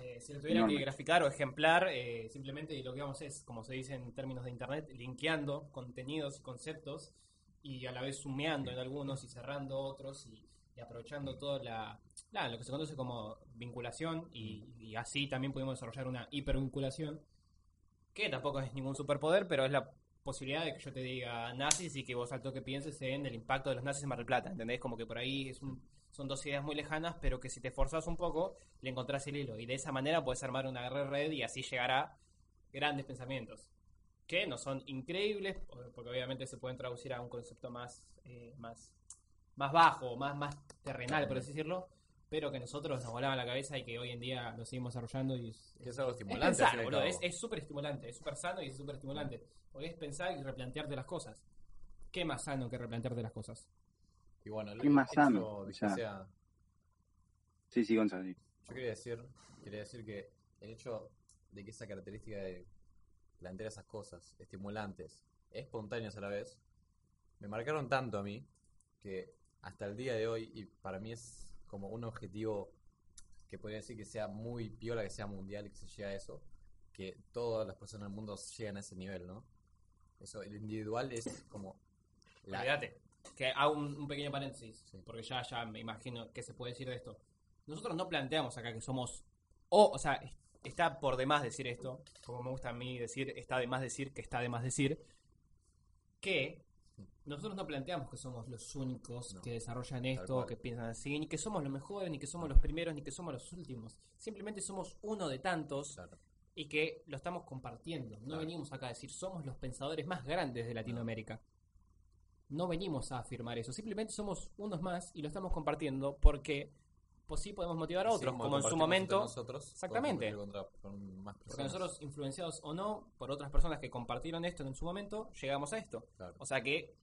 Eh, si lo tuviera Enorme. que graficar o ejemplar, eh, simplemente lo que vamos es, como se dice en términos de internet, linkeando contenidos y conceptos y a la vez sumeando en algunos y cerrando otros y, y aprovechando toda la, la- lo que se conoce como vinculación y, y así también pudimos desarrollar una hipervinculación que tampoco es ningún superpoder, pero es la posibilidad de que yo te diga nazis y que vos al toque pienses en el impacto de los nazis en Mar del Plata, ¿entendés? Como que por ahí es un- son dos ideas muy lejanas, pero que si te esforzás un poco, le encontrás el hilo. Y de esa manera puedes armar una red y así llegar a grandes pensamientos. Que no son increíbles, porque obviamente se pueden traducir a un concepto más, eh, más, más bajo, más, más terrenal, por así decirlo, pero que nosotros nos volaban la cabeza y que hoy en día lo seguimos desarrollando y es, Que es algo es estimulante. al pensar, boludo, es es súper estimulante, es súper sano y es súper estimulante. Porque es pensar y replantearte las cosas. ¿Qué más sano que replantearte las cosas? Y bueno, ¿Qué más hecho sano? sea- Sí, sí, Gonzalo. sí. Yo quería decir, quería decir que el hecho de que esa característica de plantear esas cosas estimulantes, espontáneas a la vez, me marcaron tanto a mí que hasta el día de hoy, y para mí es como un objetivo que podría decir que sea muy piola, que sea mundial y que se llegue a eso, que todas las personas del mundo lleguen a ese nivel, ¿no? Eso, el individual es como la, Olvídate. Que hago un, un pequeño paréntesis, Sí. porque ya, ya me imagino qué se puede decir de esto. Nosotros no planteamos acá que somos. O, o sea, es- está por demás decir esto, como me gusta a mí decir, está de más decir que está de más decir, que nosotros no planteamos que somos los únicos No. que desarrollan esto, que piensan así, ni que somos los mejores, ni que somos los primeros, ni que somos los últimos. Simplemente somos uno de tantos Claro. y que lo estamos compartiendo. No Claro. venimos acá a decir somos los pensadores más grandes de Latinoamérica. No venimos a afirmar eso, simplemente somos unos más y lo estamos compartiendo porque pues sí podemos motivar a otros, como como en su momento, nosotros, Exactamente. podemos competir contra- con más porque nosotros influenciados o no por otras personas que compartieron esto en su momento, llegamos a esto. Claro. O sea que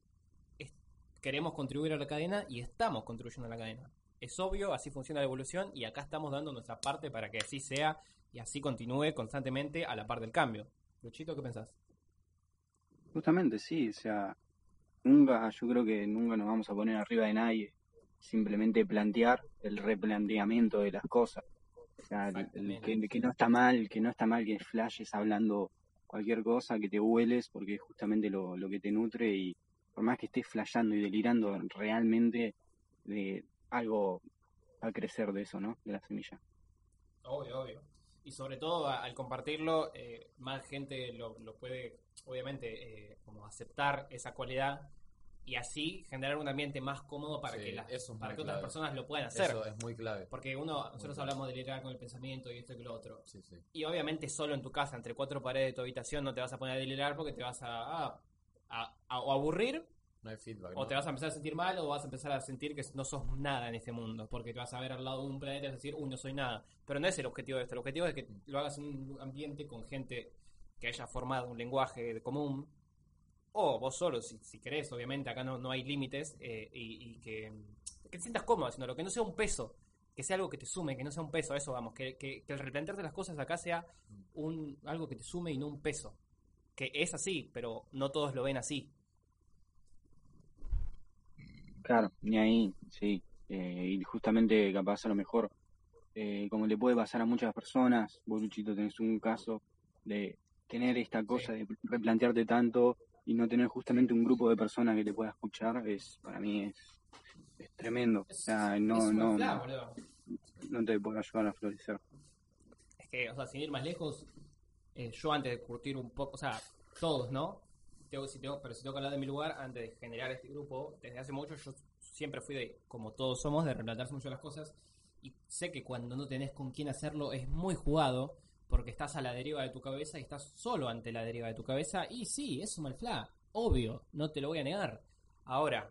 queremos contribuir a la cadena y estamos contribuyendo a la cadena. Es obvio, así funciona la evolución y acá estamos dando nuestra parte para que así sea y así continúe constantemente a la par del cambio. Luchito, ¿qué pensás? Justamente, sí, o sea, nunca, yo creo que nunca nos vamos a poner arriba de nadie, simplemente plantear el replanteamiento de las cosas. O sea, el- el Exactamente. que, que no está mal, que no está mal que flashes hablando cualquier cosa, que te hueles, porque es justamente lo, lo que te nutre y por más que estés flasheando y delirando, realmente de algo va a crecer de eso, ¿no? De la semilla. Obvio, obvio. Y sobre todo a- al compartirlo, eh, más gente lo, lo puede, obviamente, eh, como aceptar esa cualidad y así generar un ambiente más cómodo para Sí, que, las, eso es para que otras personas lo puedan hacer. Eso es muy clave. Porque uno, nosotros clave. hablamos de liderar con el pensamiento y esto y lo otro. Sí, sí. Y obviamente solo en tu casa, entre cuatro paredes de tu habitación, no te vas a poner a delirar porque te vas a, a- a- a- o aburrir No hay feedback. o ¿no? te vas a empezar a sentir mal o vas a empezar a sentir que no sos nada en este mundo, porque te vas a ver al lado de un planeta y vas a decir, uy, no soy nada. Pero no es el objetivo de esto, el objetivo es que lo hagas en un ambiente con gente que haya formado un lenguaje común, o vos solo, si, si querés, obviamente, acá no, no hay límites, eh, y, y que, que te sientas cómodo haciéndolo, que no sea un peso, que sea algo que te sume, que no sea un peso, eso vamos, que, que, que el replantearte las cosas acá sea un, algo que te sume y no un peso. Que es así, pero no todos lo ven así. Claro, ni ahí, sí. Eh, y justamente capaz a lo mejor, eh, como le puede pasar a muchas personas, vos Luchito tenés un caso de tener esta cosa de replantearte tanto y no tener justamente un grupo de personas que te pueda escuchar, es para mí es, es tremendo. O sea, no, no, boludo. no te puede ayudar a florecer. Es que, o sea, sin ir más lejos, eh, yo antes de curtir un poco, o sea, todos, ¿no? Tengo, pero si tengo que hablar de mi lugar, antes de generar este grupo, desde hace mucho yo siempre fui de, como todos somos, de replantearse mucho las cosas. Y sé que cuando no tenés con quién hacerlo es muy jugado, porque estás a la deriva de tu cabeza y estás solo ante la deriva de tu cabeza. Y sí, es un malfla, obvio, no te lo voy a negar. Ahora,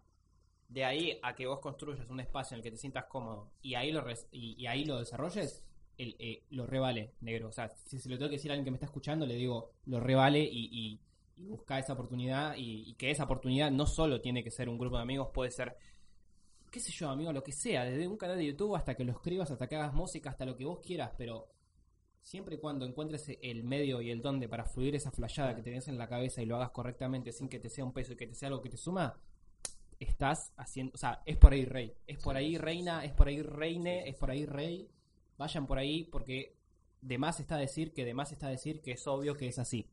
de ahí a que vos construyas un espacio en el que te sientas cómodo y ahí lo, y, y ahí lo desarrolles, el, eh, lo revale, negro. O sea, si se lo tengo que decir a alguien que me está escuchando, le digo, lo revale y, y, y buscar esa oportunidad y, y que esa oportunidad no solo tiene que ser un grupo de amigos, puede ser, qué sé yo, amigo, lo que sea, desde un canal de YouTube hasta que lo escribas, hasta que hagas música, hasta lo que vos quieras, pero siempre y cuando encuentres el medio y el donde para fluir esa flayada que tenés en la cabeza y lo hagas correctamente sin que te sea un peso y que te sea algo que te suma, estás haciendo, o sea, es por ahí rey, es por ahí reina, es por ahí reine, es por ahí rey, vayan por ahí porque de más está decir que de más está decir que es obvio que es así.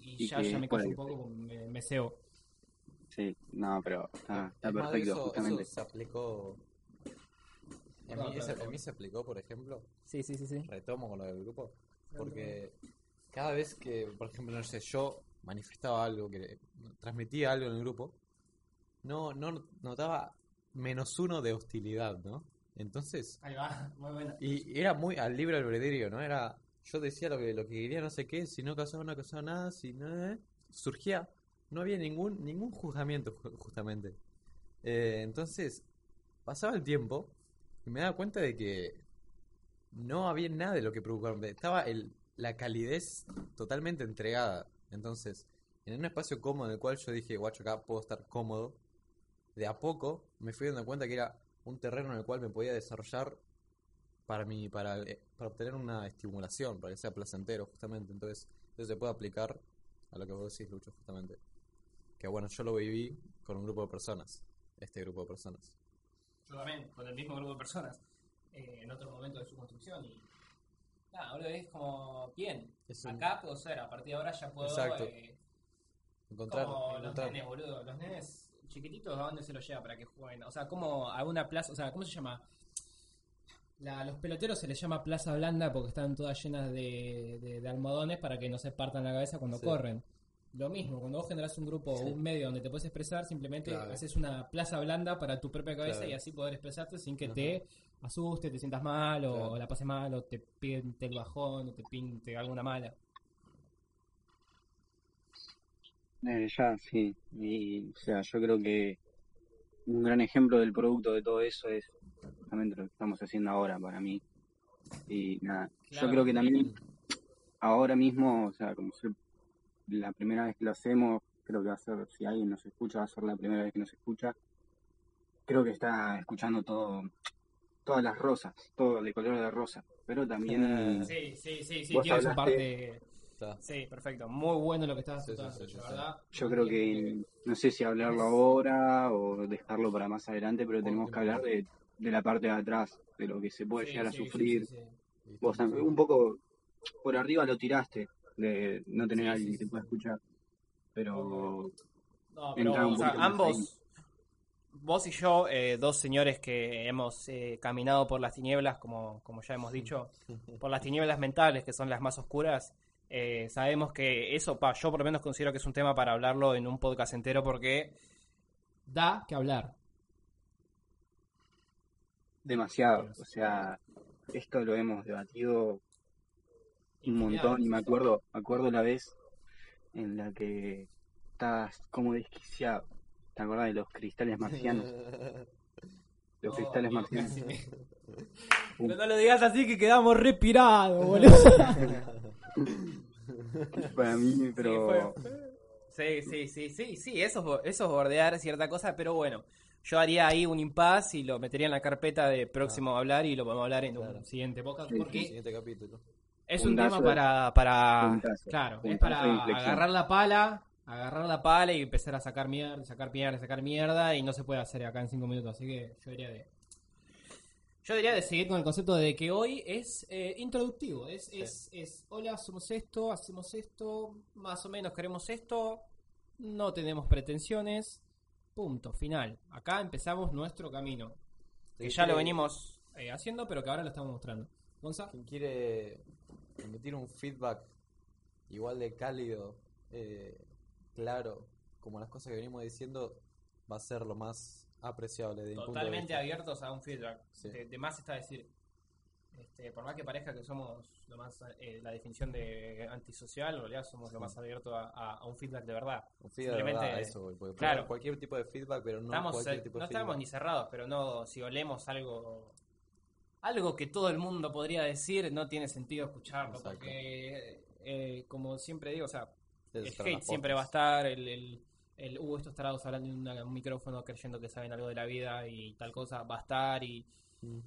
Y, Y ya, me callo un poco, me, me ceo. Sí, no, pero está, está Es más, perfecto, eso, justamente. eso se aplicó. En No, mí, claro, ese- claro. en mí se aplicó, por ejemplo, Sí, sí, sí, sí. retomo con lo del grupo, porque cada vez que, por ejemplo, no sé, yo manifestaba algo, que transmitía algo en el grupo, no, no notaba menos uno de hostilidad, ¿no? Entonces, Ahí va, muy buena. y era muy al libre albedrío, ¿no? Era, yo decía lo que, lo que quería, no sé qué, si no causaba, no causaba nada, si no, eh, surgía, no había ningún, ningún juzgamiento, ju- justamente. Eh, entonces, pasaba el tiempo y me daba cuenta de que no había nada de lo que preocuparme. Estaba el, la calidez totalmente entregada. Entonces, en un espacio cómodo en el cual yo dije, guacho, acá puedo estar cómodo, de a poco me fui dando cuenta que era un terreno en el cual me podía desarrollar para mí, para, eh, para obtener una estimulación, para que sea placentero, justamente. Entonces, eso se puede aplicar a lo que vos decís, Lucho, justamente. Que bueno, yo lo viví con un grupo de personas, este grupo de personas. Yo también, con el mismo grupo de personas, eh, en otro momento de su construcción y... Nada, ahora es como, bien, Es un- acá puedo ser, a partir de ahora ya puedo... Exacto. eh, encontrar, como los nenes, boludo, los nenes chiquititos, ¿a dónde se los lleva para que jueguen? O sea, como a una plaza, o sea, ¿cómo se llama? La, los peloteros se les llama plaza blanda porque están todas llenas de, de- de almohadones para que no se partan la cabeza cuando Sí. corren. Lo mismo, cuando vos generás un grupo o un medio donde te puedes expresar, simplemente Claro. haces una plaza blanda para tu propia cabeza Claro. y así poder expresarte sin que Ajá. te asuste, te sientas mal o, Claro. la pases mal o te pinte el bajón o te pinte alguna mala. Eh, ya, sí. Y, o sea, yo creo que un gran ejemplo del producto de todo eso es justamente lo que estamos haciendo ahora para mí. Y nada, Claro. yo creo que también ahora mismo, o sea, como ser la primera vez que lo hacemos, creo que va a ser, si alguien nos escucha, va a ser la primera vez que nos escucha. Creo que está escuchando todo, todas las rosas, todo de color de rosa. Pero también, Sí, sí, sí, sí, tiene su parte... Está. Sí, perfecto. Muy bueno lo que sí, sí, la sí. verdad. yo creo que, no sé si hablarlo ahora o dejarlo para más adelante, pero tenemos que hablar de, de la parte de atrás, de lo que se puede Sí, llegar a sufrir. sí, sí. Y Vos un poco por arriba lo tiraste, de no tener Sí, a alguien sí, que te pueda escuchar. Pero No, pero o sea, ambos, vos y yo, eh, dos señores que hemos eh, caminado por las tinieblas, como, como ya hemos dicho, por las tinieblas mentales, que son las más oscuras, eh, sabemos que eso, pa, yo por lo menos considero que es un tema para hablarlo en un podcast entero porque da que hablar. demasiado, o sea, esto lo hemos debatido un montón y me acuerdo, me acuerdo la vez en la que estabas como desquiciado. ¿Te acordás de los cristales marcianos? Los No, cristales marcianos. Pero no lo digas así que quedamos respirados, boludo. Para mí, pero Sí, sí, sí, sí, sí, eso, eso es bordear cierta cosa, pero bueno, yo haría ahí un impasse y lo metería en la carpeta de próximo a hablar y lo podemos hablar en Claro. un siguiente podcast, Sí, sí, porque Siguiente capítulo. es un tema de- para, para, puntazo, claro, es para agarrar la pala, agarrar la pala y empezar a sacar mierda, sacar mierda, sacar mierda y no se puede hacer acá en cinco minutos, así que yo diría de... Yo diría de seguir con el concepto de que hoy es eh, introductivo, es, es, es, hola, somos esto, hacemos esto, más o menos queremos esto, no tenemos pretensiones, punto, final. Acá empezamos nuestro camino, que ya lo venimos eh, haciendo, pero que ahora lo estamos mostrando. Gonza, Quien quiere emitir un feedback igual de cálido, eh, claro, como las cosas que venimos diciendo, va a ser lo más apreciable de mi punto de totalmente abiertos a un feedback. Sí. De, de más está decir, este, por más que parezca que somos lo más eh, la definición de antisocial, en realidad somos lo más abiertos a, a- a un feedback de verdad. Un feedback, de verdad, eso, claro. cualquier tipo de feedback, pero no estamos, cualquier eh, tipo no de estamos feedback. ni cerrados, pero no si olemos algo algo que todo el mundo podría decir, no tiene sentido escucharlo, Exacto. porque eh, como siempre digo, o sea, el hate siempre va a estar, el, el, el uh, estos tarados hablando en una- un micrófono creyendo que saben algo de la vida y tal cosa va a estar y... Mm.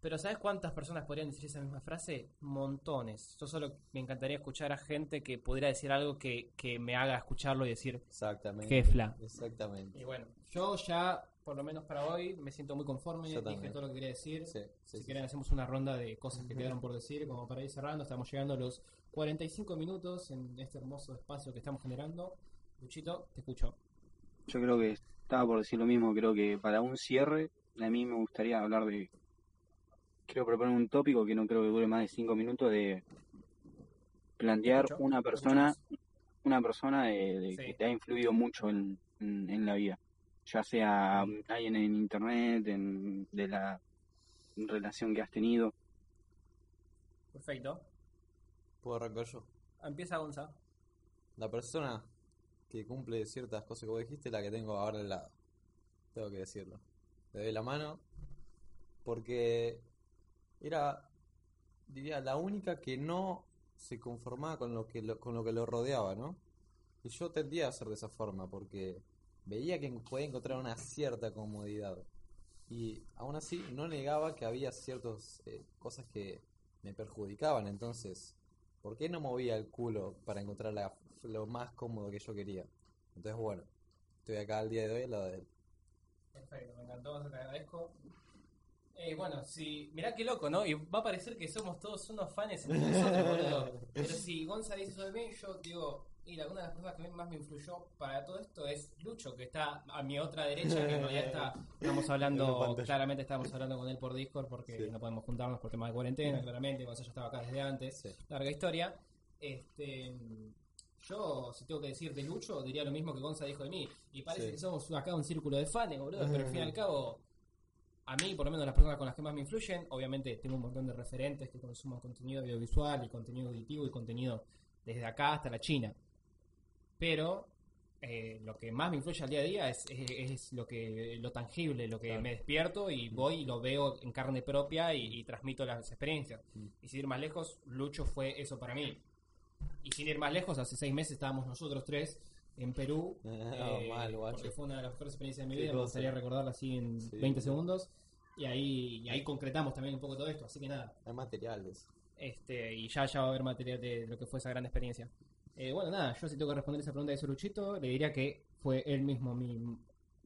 Pero ¿sabes cuántas personas podrían decir esa misma frase? Montones. Yo solo me encantaría escuchar a gente que pudiera decir algo que, que me haga escucharlo y decir, Exactamente. Jefla. Exactamente. y bueno, yo ya, por lo menos para hoy, me siento muy conforme, Yo dije también. todo lo que quería decir. Sí, sí, si sí. quieren hacemos una ronda de cosas que quedaron por decir, como para ir cerrando. Estamos llegando a los 45 minutos en este hermoso espacio que estamos generando. Luchito, te escucho. Yo creo que estaba por decir lo mismo, creo que para un cierre, a mí me gustaría hablar de, quiero proponer un tópico que no creo que dure más de cinco minutos, de plantear una persona, una persona de, de- Sí. que te ha influido mucho en, en, en la vida, ya sea alguien en internet, en, de la relación que has tenido. Perfecto. ¿Puedo arrancar yo? Empieza Gonza. La persona que cumple ciertas cosas que vos dijiste, la que tengo ahora al lado. Tengo que decirlo. Le doy la mano porque era, diría, la única que no se conformaba con lo que lo, con lo que lo rodeaba, ¿no? Y yo tendía a ser de esa forma porque veía que podía encontrar una cierta comodidad. Y aún así no negaba que había ciertas eh, cosas que me perjudicaban. Entonces, ¿por qué no movía el culo para encontrar la- lo más cómodo que yo quería? Entonces, bueno, estoy acá al día de hoy al lado de él. Perfecto, me encantó, te agradezco. Eh, bueno, si. Mirá qué loco, ¿no? Y va a parecer que somos todos unos fans entre nosotros, boludo. Pero si Gonza dice eso de mí, yo digo. Y una de las personas que a mí más me influyó para todo esto es Lucho, que está a mi otra derecha, que en realidad está. Estamos hablando, claramente estamos hablando con él por Discord porque Sí. no podemos juntarnos por tema de cuarentena, claramente. Gonza ya estaba acá desde antes. Sí. Larga historia. Este. Yo, si tengo que decir de Lucho, diría lo mismo que Gonza dijo de mí. Y parece Sí. que somos acá un círculo de fans, boludo. Pero al fin y al cabo, a mí, por lo menos las personas con las que más me influyen, obviamente tengo un montón de referentes que consumo contenido audiovisual y contenido auditivo y contenido desde acá hasta la China. Pero eh, lo que más me influye al día a día es, es, es lo que lo tangible, lo que Claro. me despierto y voy y lo veo en carne propia y, y transmito las experiencias. Mm. Y sin ir más lejos, Lucho fue eso para mí. Y sin ir más lejos, hace seis meses estábamos nosotros tres en Perú. No, eh, mal, porque fue una de las mejores experiencias de mi vida. Me gustaría recordarla así en Sí, 20 boludo. segundos. Y ahí, y ahí concretamos también un poco todo esto. Así que nada, Hay materiales. este, y ya, ya va a haber material de lo que fue esa gran experiencia. Eh, bueno, nada, yo si tengo que responder esa pregunta de ese Luchito, le diría que fue él mismo mi,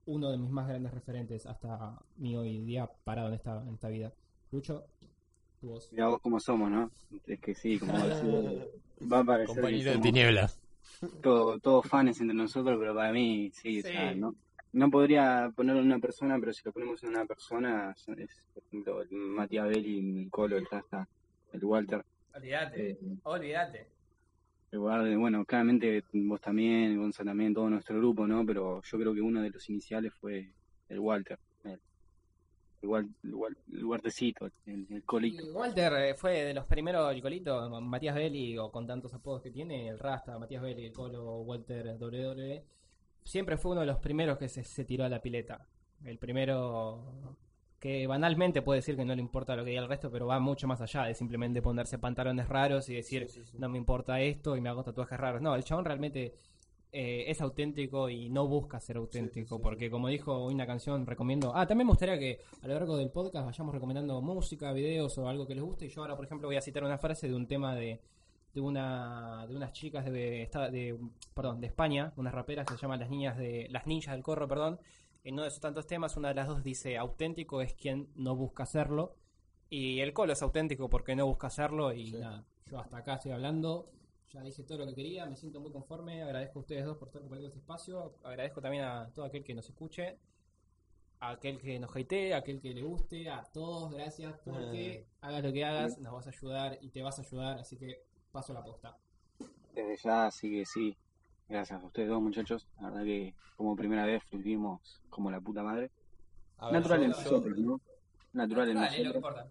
uno de mis más grandes referentes hasta mi hoy día parado en esta, en esta vida. Lucho, voz. Mira vos cómo somos, ¿no? Es que sí, como decir, va a parecer Compañero de tinieblas. todo- todos fans entre nosotros, pero para mí sí, o Sí. sea, no, no podría ponerlo en una persona, pero si lo ponemos en una persona, es, por ejemplo, el Matías Belli, el Colo, el Rasta, el Walter, Olvídate, eh, olvídate. bueno, claramente vos también, Gonza también, todo nuestro grupo, ¿no? Pero yo creo que uno de los iniciales fue el Walter, el, Wal- el, Wal- el el, Colito. Y Walter eh, fue de los primeros, el colito, Matías Belli, o con tantos apodos que tiene, el Rasta, Matías Belli, el Colo, Walter WW, siempre fue uno de los primeros que se, se tiró a la pileta. El primero que banalmente puede decir que no le importa lo que diga el resto, pero va mucho más allá de simplemente ponerse pantalones raros y decir, Sí, sí, sí. no me importa esto y me hago tatuajes raros. No, el chabón realmente eh, es auténtico y no busca ser auténtico, sí, sí. porque como dijo hoy una canción, recomiendo... Ah, también me gustaría que a lo largo del podcast vayamos recomendando música, videos o algo que les guste. Y yo ahora, por ejemplo, voy a citar una frase de un tema de de una de unas chicas de, de perdón de España unas raperas que se llaman las niñas de las ninjas del corro perdón. En uno de sus tantos temas una de las dos dice auténtico es quien no busca hacerlo y el colo es auténtico porque no busca hacerlo y nada yo hasta acá estoy hablando ya dije todo lo que quería me siento muy conforme agradezco a ustedes dos por estar compartiendo este espacio agradezco también a todo aquel que nos escuche a aquel que nos hatee, a aquel que le guste, a todos, gracias, porque hagas lo que hagas, nos vas a ayudar y te vas a ayudar, así que paso la posta. Desde ya, así que sí, gracias a ustedes dos muchachos, la verdad que como primera vez fluimos como la puta madre. Ver, Natural en nosotros, ¿no? Natural en Dale, lo que nosotros. importa.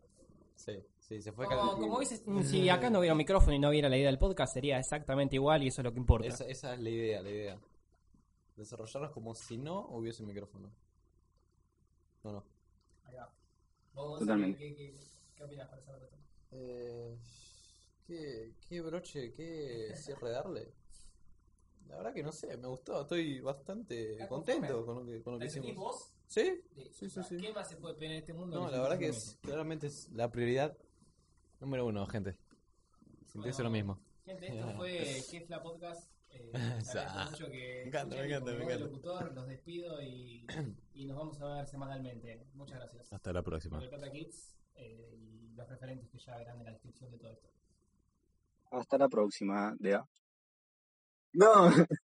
Sí, sí, se fue Como, como hubiese- si acá no hubiera un micrófono y no hubiera la idea del podcast, sería exactamente igual y eso es lo que importa. Esa, esa es la idea, la idea. Desarrollarnos como si no hubiese micrófono. No, no. Ahí va. Vos, Totalmente. ¿qué, qué, qué opinas para esto? Eh, ¿qué, ¿Qué broche, qué cierre darle? La verdad que no sé, me gustó, estoy bastante ¿Estás contento conforme? con lo que, con lo que ¿Te sentís hicimos. vos? ¿Sí? Sí, Sí, sí, sí. ¿Qué más se puede pedir en este mundo? No, la verdad que es, claramente es la prioridad número uno, gente. Sentirse lo Bueno, mismo. Gente, esto fue Kefla Podcast. Eh, mucho que Me encanta, me encanta, me encanta. locutor, los despido y, y nos vamos a ver semanalmente. Muchas gracias. Hasta la próxima. Por Kids eh, y los referentes que ya verán en la descripción de todo esto. Hasta la próxima, Dea. No.